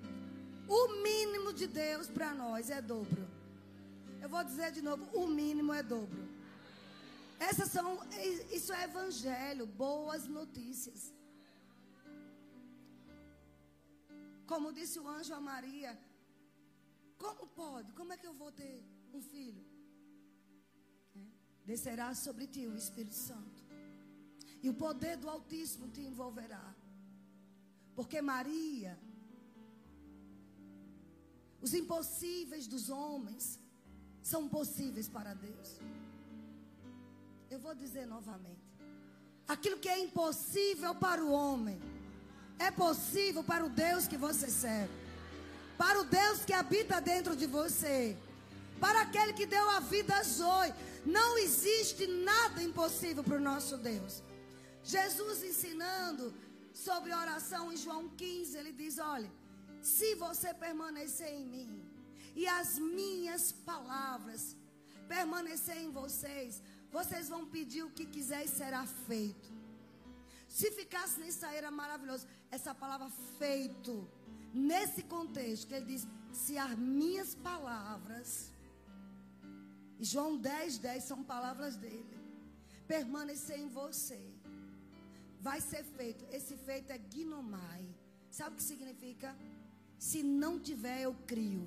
A: O mínimo de Deus para nós é dobro. Eu vou dizer de novo, o mínimo é dobro. Essas são, isso é evangelho, boas notícias. Como disse o anjo a Maria: Como pode? Como é que eu vou ter um filho? É. Descerá sobre ti o Espírito Santo, e o poder do Altíssimo te envolverá. Porque Maria, os impossíveis dos homens são possíveis para Deus. Eu vou dizer novamente: aquilo que é impossível para o homem é possível para o Deus que você serve. Para o Deus que habita dentro de você. Para aquele que deu a vida a Zoe. Não existe nada impossível para o nosso Deus. Jesus ensinando sobre oração em João 15, ele diz: Olha, se você permanecer em mim e as minhas palavras permanecer em vocês, vocês vão pedir o que quiser e será feito. Se ficasse nisso aí era maravilhoso. Essa palavra feito, nesse contexto, que ele diz: se as minhas palavras, João 10, 10 são palavras dele, permanecer em você, vai ser feito. Esse feito é ginomai. Sabe o que significa? Se não tiver, eu crio.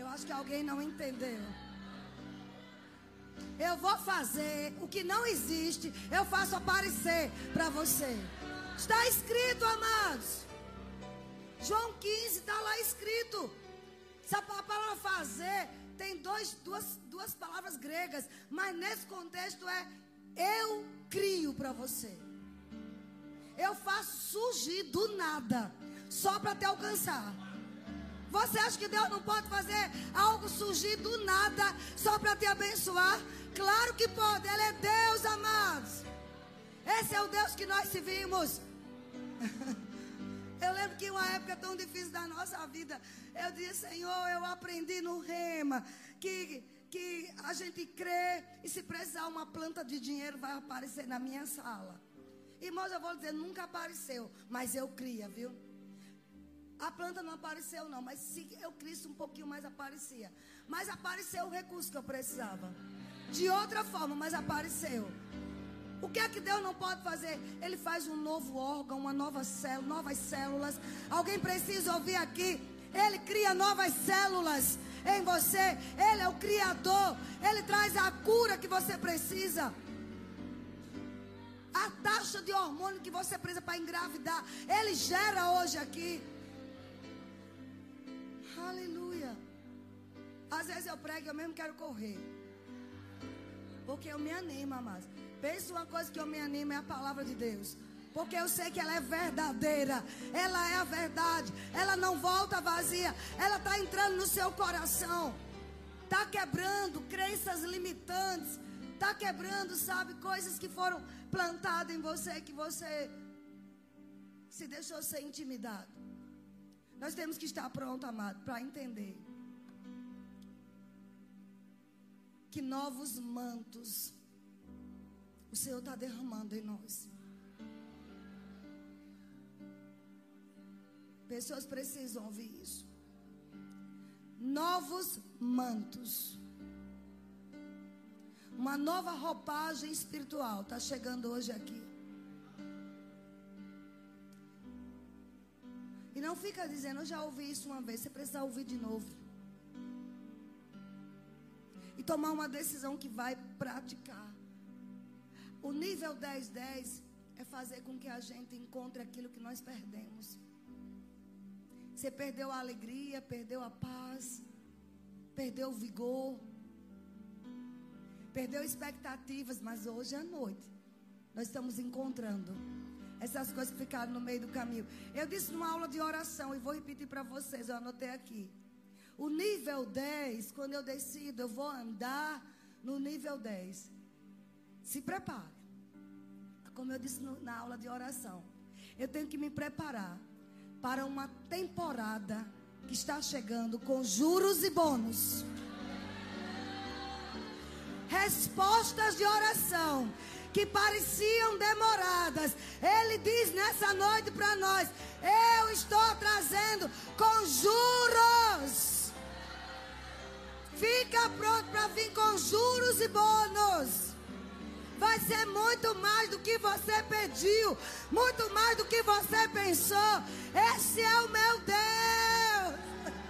A: Eu acho que alguém não entendeu. Eu vou fazer o que não existe, eu faço aparecer para você. Está escrito, amados. João 15 está lá escrito. Essa palavra fazer tem dois, duas, duas palavras gregas, mas nesse contexto é eu crio para você. Eu faço surgir do nada, só para te alcançar. Você acha que Deus não pode fazer algo surgir do nada só para te abençoar? Claro que pode, Ele é Deus, amados. Esse é o Deus que nós servimos. Eu lembro que uma época tão difícil da nossa vida, eu disse, Senhor, eu aprendi no rema que, que a gente crê e se precisar uma planta de dinheiro vai aparecer na minha sala. Irmãos, eu vou dizer, nunca apareceu, mas eu cria, viu? A planta não apareceu não, mas se eu cresci um pouquinho mais aparecia. Mas apareceu o recurso que eu precisava de outra forma, mas apareceu. O que é que Deus não pode fazer? Ele faz um novo órgão, uma nova célula, novas células. Alguém precisa ouvir aqui. Ele cria novas células em você. Ele é o Criador. Ele traz a cura que você precisa. A taxa de hormônio que você precisa para engravidar. Ele gera hoje aqui. Aleluia. Às vezes eu prego, eu mesmo quero correr. Porque eu me animo, amados. Pensa uma coisa que eu me animo é a palavra de Deus. Porque eu sei que ela é verdadeira. Ela é a verdade. Ela não volta vazia. Ela está entrando no seu coração. Está quebrando crenças limitantes. Está quebrando, sabe, coisas que foram plantadas em você. Que você se deixou ser intimidado. Nós temos que estar pronto, amado, para entender que novos mantos o Senhor está derramando em nós. Pessoas precisam ouvir isso. Novos mantos. Uma nova roupagem espiritual está chegando hoje aqui. E não fica dizendo, eu já ouvi isso uma vez, você precisa ouvir de novo. E tomar uma decisão que vai praticar. O nível 10-10 é fazer com que a gente encontre aquilo que nós perdemos. Você perdeu a alegria, perdeu a paz, perdeu o vigor, perdeu expectativas, mas hoje à noite nós estamos encontrando essas coisas que ficaram no meio do caminho. Eu disse numa aula de oração e vou repetir para vocês, eu anotei aqui. O nível 10, quando eu decido, eu vou andar no nível 10. Se prepare. Como eu disse no, na aula de oração. Eu tenho que me preparar para uma temporada que está chegando com juros e bônus. Respostas de oração que pareciam demoradas. Ele diz nessa noite para nós: Eu estou trazendo com juros. Fica pronto para vir com juros e bônus. Vai ser muito mais do que você pediu, muito mais do que você pensou. Esse é o meu Deus.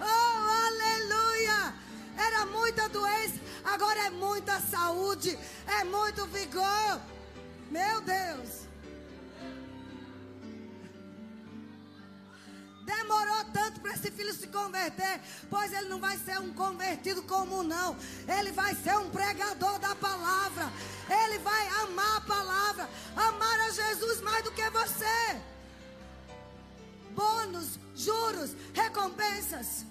A: Oh, aleluia! Era muita doença, agora é muita saúde, é muito vigor. Meu Deus. Demorou tanto para esse filho se converter, pois ele não vai ser um convertido comum, não. Ele vai ser um pregador da palavra. Ele vai amar a palavra, amar a Jesus mais do que você. Bônus, juros, recompensas.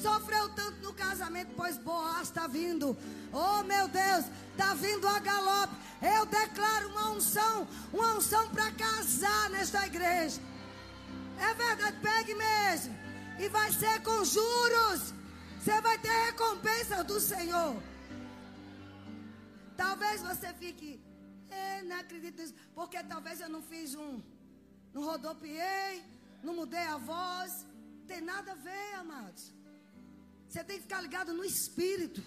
A: Sofreu tanto no casamento, pois Boaz está vindo. Oh meu Deus, está vindo a galope. Eu declaro uma unção, uma unção para casar nesta igreja. É verdade, pegue mesmo. E vai ser com juros. Você vai ter recompensa do Senhor. Talvez você fique, é, não acredito nisso, porque talvez eu não fiz um, não rodopiei, não mudei a voz. Tem nada a ver, amados. Você tem que ficar ligado no espírito.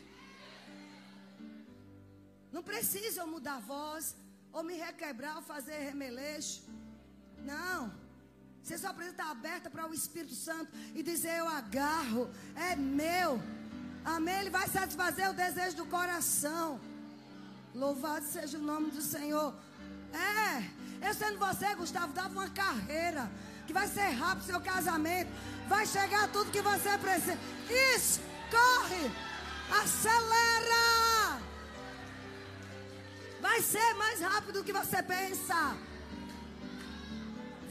A: Não precisa eu mudar a voz, ou me requebrar, ou fazer remeleixo. Não. Você só precisa estar aberta para o Espírito Santo e dizer: Eu agarro, é meu. Amém. Ele vai satisfazer o desejo do coração. Louvado seja o nome do Senhor. É, eu sendo você, Gustavo, dava uma carreira que vai ser rápido seu casamento. Vai chegar tudo que você precisa. Isso, corre, acelera. Vai ser mais rápido do que você pensa.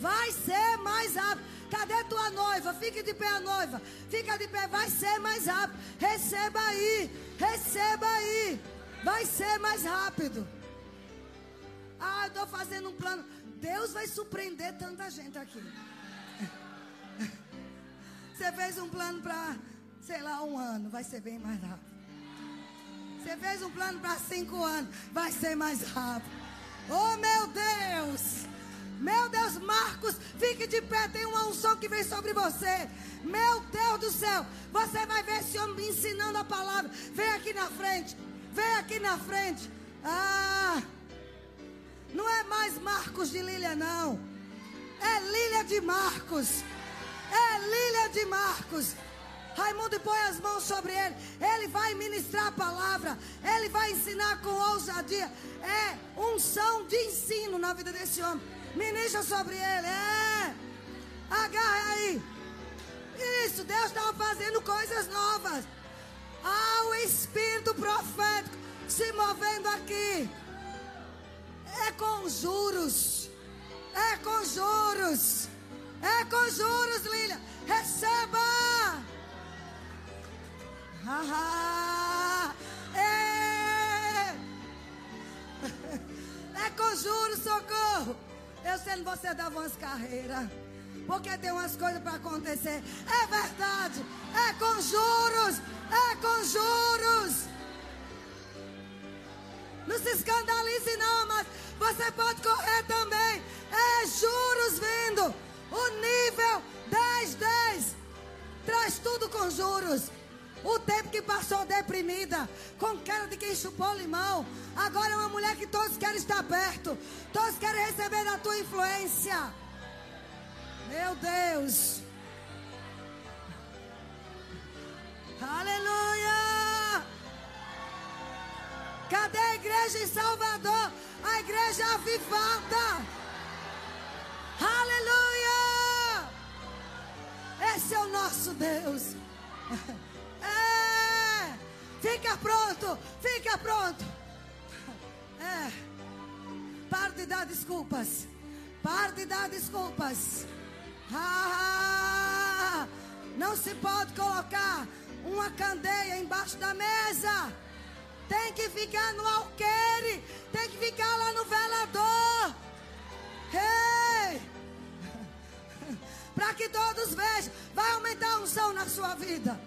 A: Vai ser mais rápido. Cadê tua noiva? Fique de pé a noiva. Fica de pé, vai ser mais rápido. Receba aí. Receba aí. Vai ser mais rápido. Ah, estou fazendo um plano. Deus vai surpreender tanta gente aqui. Você fez um plano para, sei lá, um ano. Vai ser bem mais rápido. Você fez um plano para cinco anos. Vai ser mais rápido. Oh, meu Deus. Meu Deus, Marcos, fique de pé, tem uma unção que vem sobre você. Meu Deus do céu, você vai ver esse homem me ensinando a palavra. Vem aqui na frente, vem aqui na frente. Ah, não é mais Marcos de Lília, não. É Lília de Marcos. É Lília de Marcos. Raimundo põe as mãos sobre ele. Ele vai ministrar a palavra. Ele vai ensinar com ousadia. É unção de ensino na vida desse homem. Ministra sobre ele. É. Agarra aí. Isso, Deus estava fazendo coisas novas. Há o espírito profético se movendo aqui. É com juros. É com juros. É com juros, Lília. Receba. É. é com juros, socorro. Eu sendo você dava umas carreiras. Porque tem umas coisas para acontecer. É verdade. É com juros. É com juros. Não se escandalize, não, mas você pode correr também. É juros vindo. O nível 10, 10 traz tudo com juros. O tempo que passou deprimida, com cara de quem chupou limão. Agora é uma mulher que todos querem estar perto. Todos querem receber da tua influência. Meu Deus. Aleluia. Cadê a igreja em Salvador? A igreja avivada. Aleluia. Esse é o nosso Deus. É. Fica pronto. Fica pronto. É. Para de dar desculpas. Para de dar desculpas. Ah, não se pode colocar uma candeia embaixo da mesa. Tem que ficar no alqueire. Tem que ficar lá no velador. Hey! Para que todos vejam. Vai aumentar a unção na sua vida.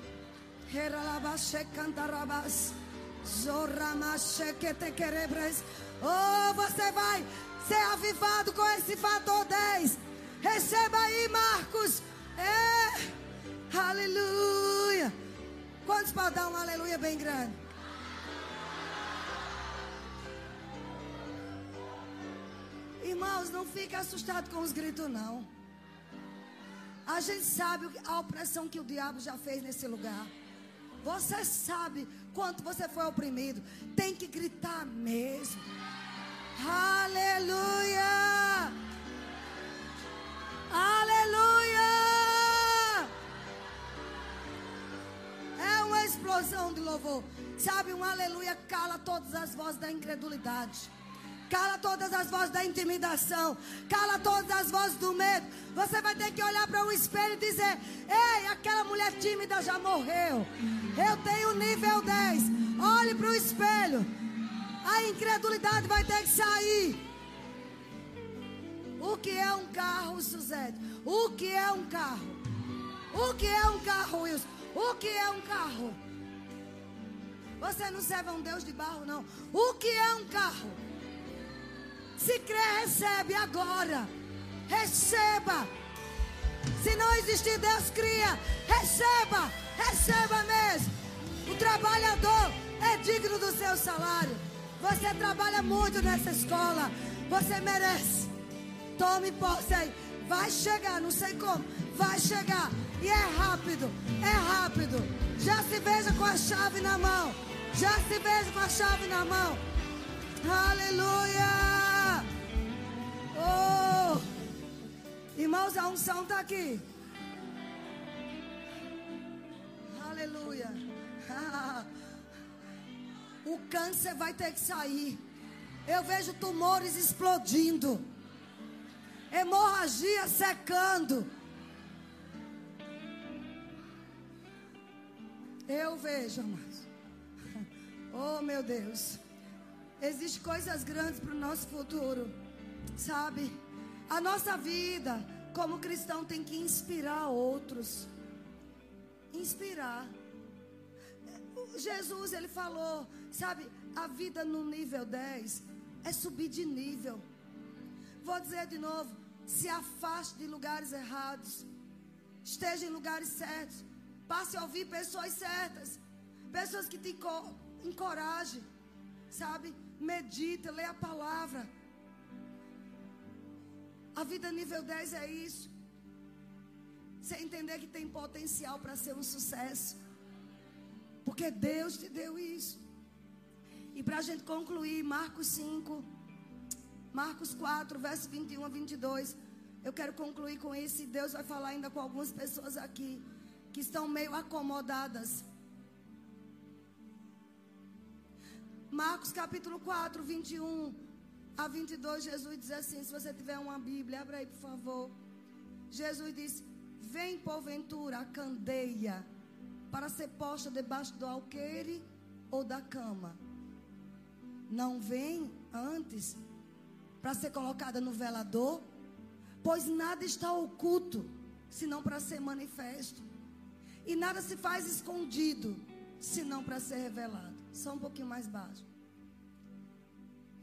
A: Oh, você vai ser avivado com esse fator 10. Receba aí, Marcos. É. Aleluia. Quantos podem dar um aleluia bem grande? Irmãos, não fique assustado com os gritos, não. A gente sabe a opressão que o diabo já fez nesse lugar. Você sabe quanto você foi oprimido. Tem que gritar mesmo. Aleluia! Aleluia! É uma explosão de louvor. Sabe, um aleluia cala todas as vozes da incredulidade. Cala todas as vozes da intimidação. Cala todas as vozes do medo. Você vai ter que olhar para o espelho e dizer: Ei, aquela mulher tímida já morreu. Eu tenho nível 10. Olhe para o espelho. A incredulidade vai ter que sair. O que é um carro, Suzete? O que é um carro? O que é um carro, Wilson? O que é um carro? Você não serve a um Deus de barro, não. O que é um carro? Se crê, recebe agora. Receba. Se não existir Deus, cria. Receba. Receba mesmo. O trabalhador é digno do seu salário. Você trabalha muito nessa escola. Você merece. Tome posse aí. Vai chegar, não sei como. Vai chegar. E é rápido. É rápido. Já se veja com a chave na mão. Já se veja com a chave na mão. Aleluia. Oh. Irmãos, a unção está aqui. Aleluia. O câncer vai ter que sair. Eu vejo tumores explodindo hemorragia secando. Eu vejo, amados. Oh, meu Deus. Existem coisas grandes para o nosso futuro. Sabe? A nossa vida, como cristão, tem que inspirar outros. Inspirar. Jesus, ele falou, sabe? A vida no nível 10 é subir de nível. Vou dizer de novo se afaste de lugares errados. Esteja em lugares certos. Passe a ouvir pessoas certas. Pessoas que te encorajem. Sabe? Medita, lê a palavra. A vida nível 10 é isso. Você entender que tem potencial para ser um sucesso. Porque Deus te deu isso. E para a gente concluir, Marcos 5. Marcos 4, verso 21 a 22. Eu quero concluir com isso e Deus vai falar ainda com algumas pessoas aqui que estão meio acomodadas. Marcos capítulo 4, 21. a 22, Jesus diz assim: se você tiver uma Bíblia, abra aí, por favor. Jesus diz: Vem porventura a candeia para ser posta debaixo do alqueire ou da cama. Não vem antes para ser colocada no velador, pois nada está oculto, senão para ser manifesto. E nada se faz escondido, senão para ser revelado. Só um pouquinho mais baixo.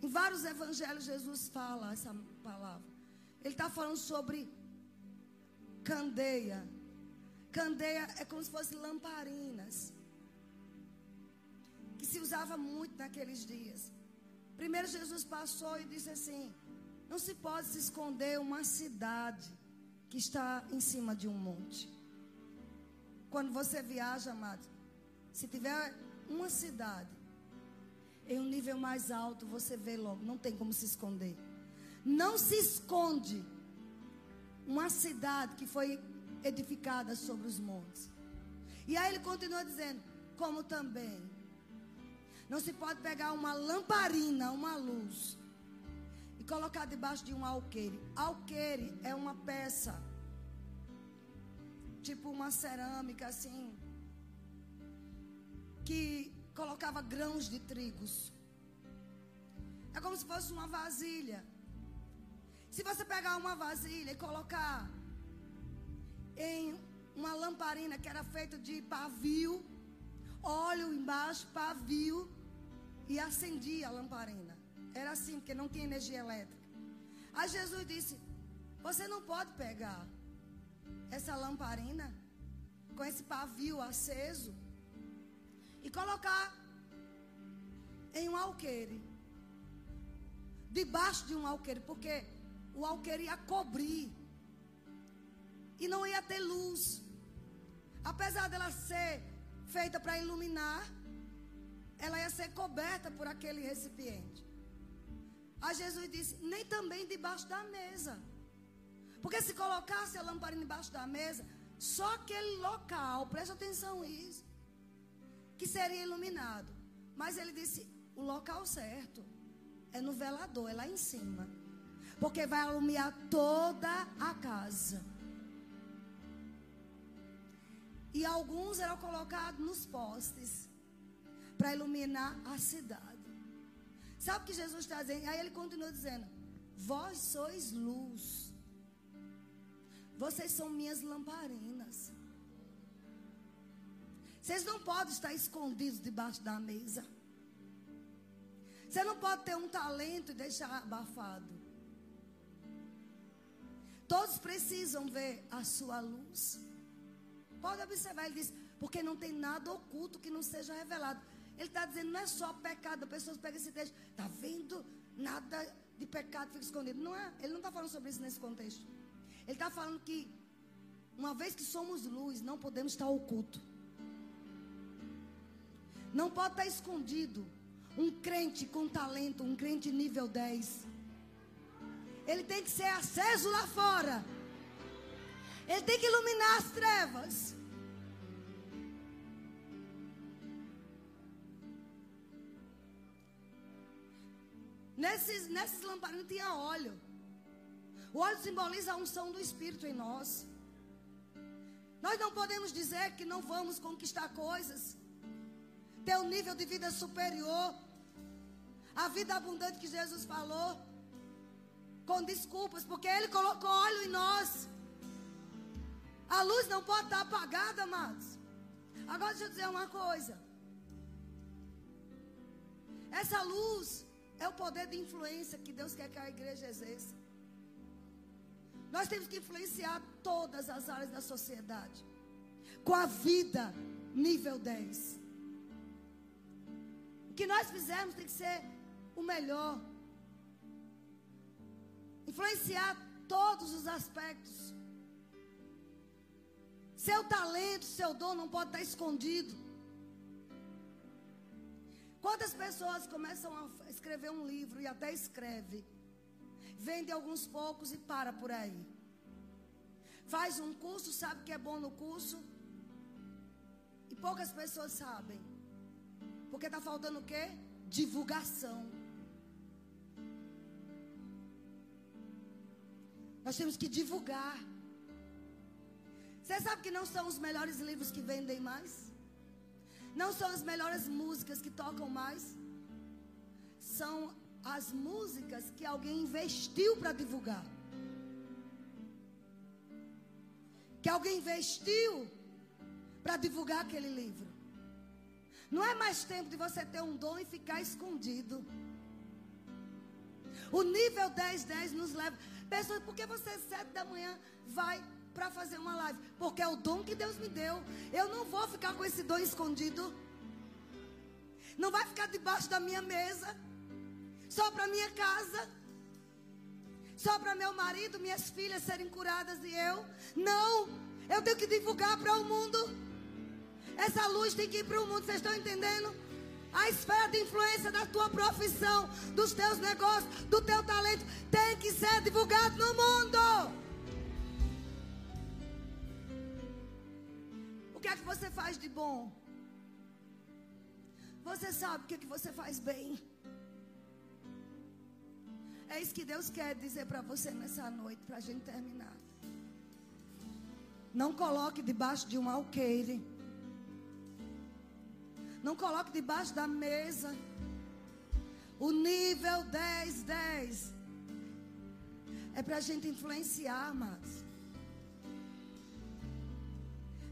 A: Em vários evangelhos, Jesus fala essa palavra. Ele está falando sobre candeia. Candeia é como se fossem lamparinas. Que se usava muito naqueles dias. Primeiro Jesus passou e disse assim: Não se pode se esconder uma cidade que está em cima de um monte. Quando você viaja, amado, se tiver uma cidade em um nível mais alto, você vê logo, não tem como se esconder. Não se esconde uma cidade que foi edificada sobre os montes. E aí ele continua dizendo: como também não se pode pegar uma lamparina, uma luz, e colocar debaixo de um alqueire. Alqueire é uma peça, tipo uma cerâmica assim, que colocava grãos de trigos. É como se fosse uma vasilha. Se você pegar uma vasilha e colocar em uma lamparina que era feita de pavio, óleo embaixo, pavio, e acendia a lamparina. Era assim, porque não tinha energia elétrica. Aí Jesus disse: Você não pode pegar essa lamparina com esse pavio aceso e colocar em um alqueire. Debaixo de um alqueire, porque o alqueire ia cobrir. E não ia ter luz. Apesar dela ser feita para iluminar, ela ia ser coberta por aquele recipiente. Aí Jesus disse: nem também debaixo da mesa. Porque se colocasse a lamparina debaixo da mesa, só aquele local, presta atenção nisso, que seria iluminado. Mas ele disse: o local certo é no velador, é lá em cima. Porque vai iluminar toda a casa. E alguns eram colocados nos postes para iluminar a cidade. Sabe o que Jesus está dizendo? Aí ele continua dizendo: Vós sois luz. Vocês são minhas lamparinas. Vocês não podem estar escondidos debaixo da mesa. Você não pode ter um talento e deixar abafado. Todos precisam ver a sua luz. Pode observar, ele diz, porque não tem nada oculto que não seja revelado. Ele está dizendo, não é só pecado. Pessoas pegam esse texto, está vendo? Nada de pecado fica escondido. Não é, ele não está falando sobre isso nesse contexto. Ele está falando que, uma vez que somos luz, não podemos estar oculto. Não pode estar escondido. Um crente com talento, um crente nível 10. Ele tem que ser aceso lá fora. Ele tem que iluminar as trevas. Nesses, nesses lamparinas tinha óleo. O óleo simboliza a unção do Espírito em nós. Nós não podemos dizer que não vamos conquistar coisas ter um nível de vida superior. A vida abundante que Jesus falou. Com desculpas, porque Ele colocou óleo em nós. A luz não pode estar apagada, amados. Agora deixa eu dizer uma coisa. Essa luz é o poder de influência que Deus quer que a igreja exerça. Nós temos que influenciar todas as áreas da sociedade. Com a vida nível 10 que nós fizermos tem que ser o melhor. Influenciar todos os aspectos. Seu talento, seu dom não pode estar escondido. Quantas pessoas começam a escrever um livro e até escreve, vende alguns poucos e para por aí. Faz um curso, sabe que é bom no curso, e poucas pessoas sabem. Porque está faltando o quê? Divulgação. Nós temos que divulgar. Você sabe que não são os melhores livros que vendem mais? Não são as melhores músicas que tocam mais? São as músicas que alguém investiu para divulgar. Que alguém investiu para divulgar aquele livro. Não é mais tempo de você ter um dom e ficar escondido. O nível 10, 10 nos leva. Pessoas, por que você sete da manhã vai para fazer uma live? Porque é o dom que Deus me deu. Eu não vou ficar com esse dom escondido. Não vai ficar debaixo da minha mesa. Só para minha casa. Só para meu marido, minhas filhas serem curadas e eu. Não. Eu tenho que divulgar para o mundo. Essa luz tem que ir para o mundo. Vocês estão entendendo? A esfera de influência da tua profissão, dos teus negócios, do teu talento, tem que ser divulgado no mundo. O que é que você faz de bom? Você sabe o que, é que você faz bem. É isso que Deus quer dizer para você nessa noite, para a gente terminar. Não coloque debaixo de um alqueire. Não coloque debaixo da mesa. O nível 10, 10. É para a gente influenciar, amados.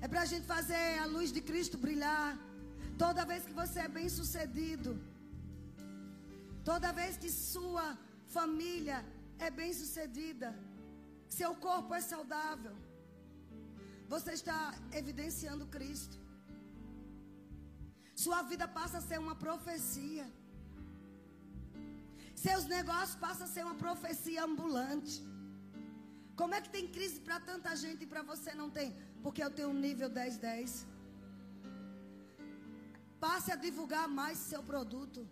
A: É para a gente fazer a luz de Cristo brilhar. Toda vez que você é bem sucedido. Toda vez que sua família é bem sucedida. Seu corpo é saudável. Você está evidenciando Cristo. Sua vida passa a ser uma profecia. Seus negócios passam a ser uma profecia ambulante. Como é que tem crise para tanta gente e para você não tem? Porque eu tenho um nível 10-10. Passe a divulgar mais seu produto.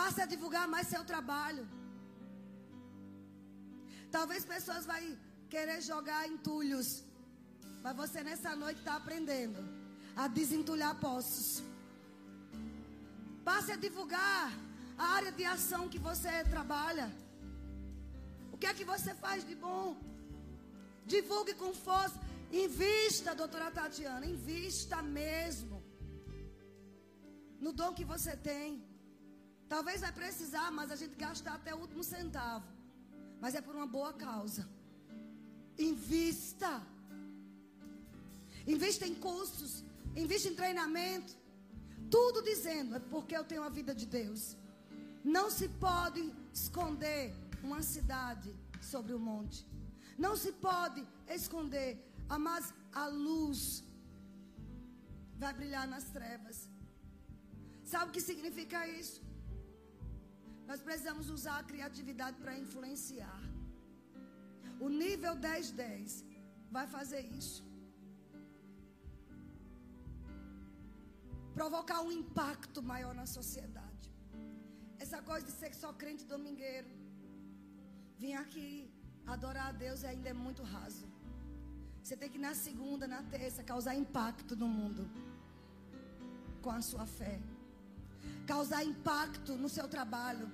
A: Passe a divulgar mais seu trabalho. Talvez pessoas vão querer jogar entulhos. Mas você nessa noite está aprendendo a desentulhar poços. Passe a divulgar a área de ação que você trabalha. O que é que você faz de bom? Divulgue com força. Invista, doutora Tatiana. Invista mesmo. No dom que você tem. Talvez vai precisar, mas a gente gastar até o último centavo. Mas é por uma boa causa. Invista. Invista em cursos. Invista em treinamento. Tudo dizendo, é porque eu tenho a vida de Deus. Não se pode esconder uma cidade sobre o monte. Não se pode esconder, mas a luz vai brilhar nas trevas. Sabe o que significa isso? Nós precisamos usar a criatividade para influenciar. O nível 1010 vai fazer isso. Provocar um impacto maior na sociedade. Essa coisa de ser só crente domingueiro, vir aqui adorar a Deus ainda é muito raso. Você tem que na segunda, na terça, causar impacto no mundo com a sua fé, causar impacto no seu trabalho,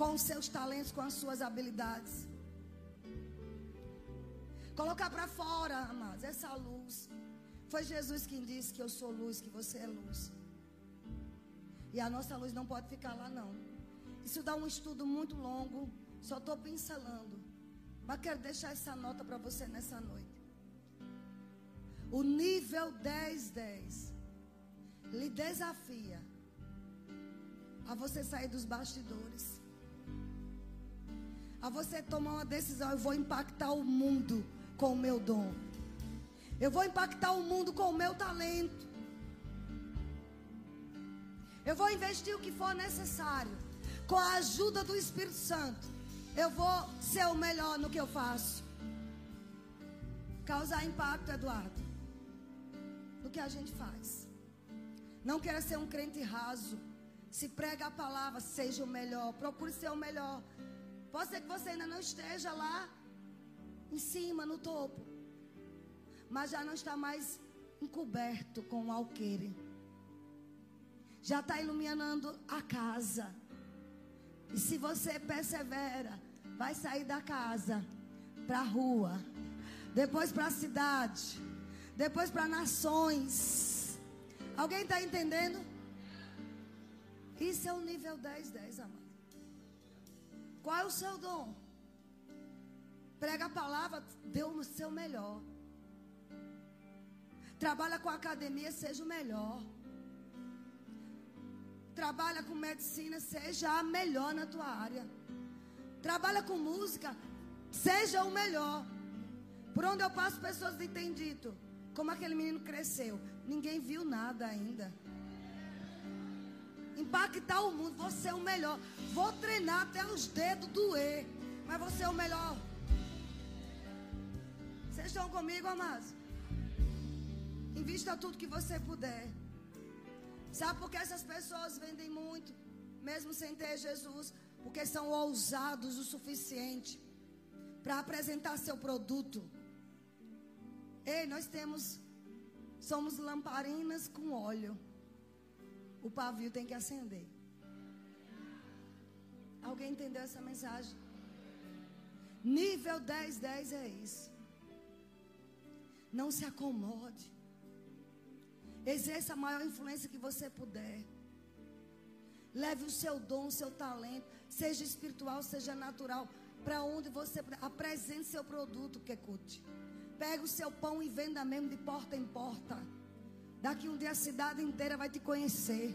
A: com os seus talentos, com as suas habilidades. Colocar para fora, amados, essa luz. Foi Jesus quem disse que eu sou luz, que você é luz. E a nossa luz não pode ficar lá, não. Isso dá um estudo muito longo. Só estou pincelando. Mas quero deixar essa nota para você nessa noite. O nível 1010 10 lhe desafia a você sair dos bastidores. A você tomar uma decisão. Eu vou impactar o mundo com o meu dom. Eu vou impactar o mundo com o meu talento. Eu vou investir o que for necessário. Com a ajuda do Espírito Santo. Eu vou ser o melhor no que eu faço. Causar impacto, Eduardo. No que a gente faz. Não queira ser um crente raso. Se prega a palavra, seja o melhor. Procure ser o melhor. Pode ser que você ainda não esteja lá em cima, no topo mas já não está mais encoberto com o alqueire. Já está iluminando a casa. E se você persevera, vai sair da casa para a rua, depois para a cidade, depois para nações. Alguém está entendendo? Isso é o nível 10, 10, amado. Qual é o seu dom? Prega a palavra, dê o seu melhor. Trabalha com academia, seja o melhor. Trabalha com medicina, seja a melhor na tua área. Trabalha com música, seja o melhor. Por onde eu passo, pessoas têm dito como aquele menino cresceu. Ninguém viu nada ainda. Impactar o mundo, você é o melhor. Vou treinar até os dedos doer, mas você é o melhor. Vocês estão comigo, amados? Invista tudo que você puder. Sabe por que essas pessoas vendem muito, mesmo sem ter Jesus? Porque são ousados o suficiente para apresentar seu produto. Ei, nós temos, somos lamparinas com óleo. O pavio tem que acender. Alguém entendeu essa mensagem? Nível 10, 10 é isso. Não se acomode. Exerça a maior influência que você puder. Leve o seu dom, o seu talento, seja espiritual, seja natural, para onde você apresente seu produto, que cute. Pega o seu pão e venda mesmo de porta em porta. Daqui um dia a cidade inteira vai te conhecer.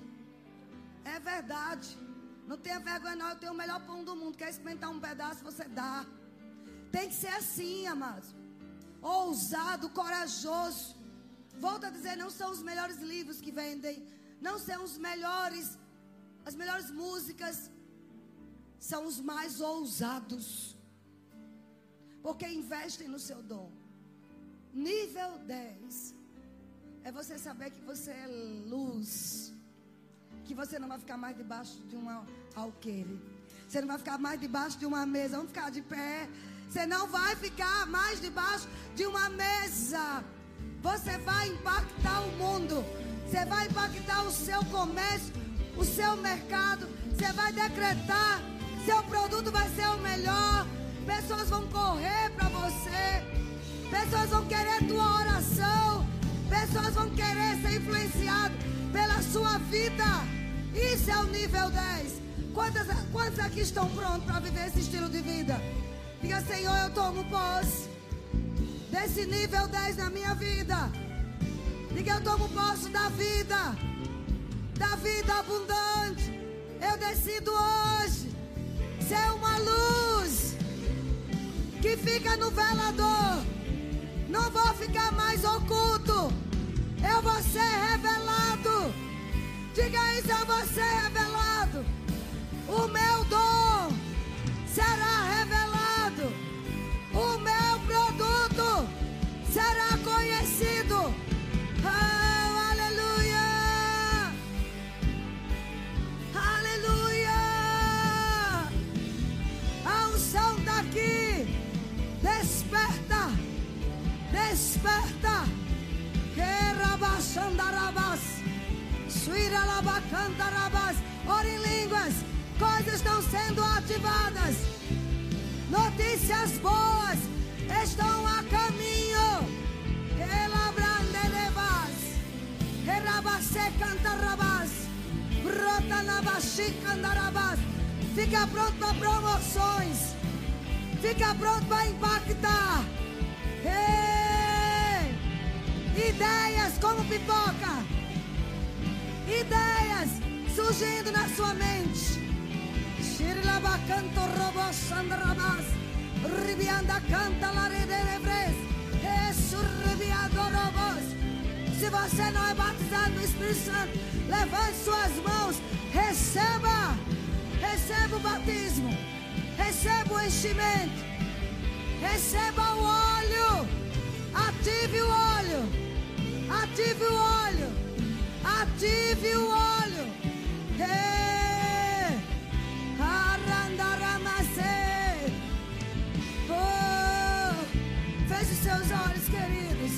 A: É verdade. Não tenha vergonha, não. Eu tenho o melhor pão do mundo. Quer experimentar um pedaço? Você dá. Tem que ser assim, amados. Ousado, corajoso. Volto a dizer, não são os melhores livros que vendem, não são os melhores, as melhores músicas, são os mais ousados. Porque investem no seu dom. Nível 10 é você saber que você é luz. Que você não vai ficar mais debaixo de um alqueire. Você não vai ficar mais debaixo de uma mesa. Vamos ficar de pé. Você não vai ficar mais debaixo de uma mesa. Você vai impactar o mundo. Você vai impactar o seu comércio, o seu mercado. Você vai decretar. Seu produto vai ser o melhor. Pessoas vão correr para você. Pessoas vão querer tua oração. Pessoas vão querer ser influenciadas pela sua vida. Isso é o nível 10. Quantos, quantos aqui estão prontos para viver esse estilo de vida? Diga, Senhor, eu tomo posse desse nível 10 na minha vida. Diga, eu tomo posse da vida, da vida abundante. Eu decido hoje ser uma luz que fica no velador. Não vou ficar mais oculto. Eu vou ser revelado. Diga isso, eu vou ser revelado. O meu dom será suiralabacandarabas. Ora em línguas, coisas estão sendo ativadas. Notícias boas estão a caminho. Ela brandelebas. Erabase cantarabas. Brota na candarabas. Fica pronto para promoções. Fica pronto para impactar. Ei! Ideias como pipoca. Ideias surgindo na sua mente. Shirilabacanto robos sandarabas. Ribianda canta la redevres. Se você não é batizado no Espírito Santo, levante suas mãos, receba, receba o batismo, receba o enchimento, receba o óleo, ative o óleo, ative o óleo, ative o óleo. Hey, Feche seus olhos, queridos.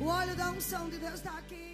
A: O óleo da unção de Deus está aqui.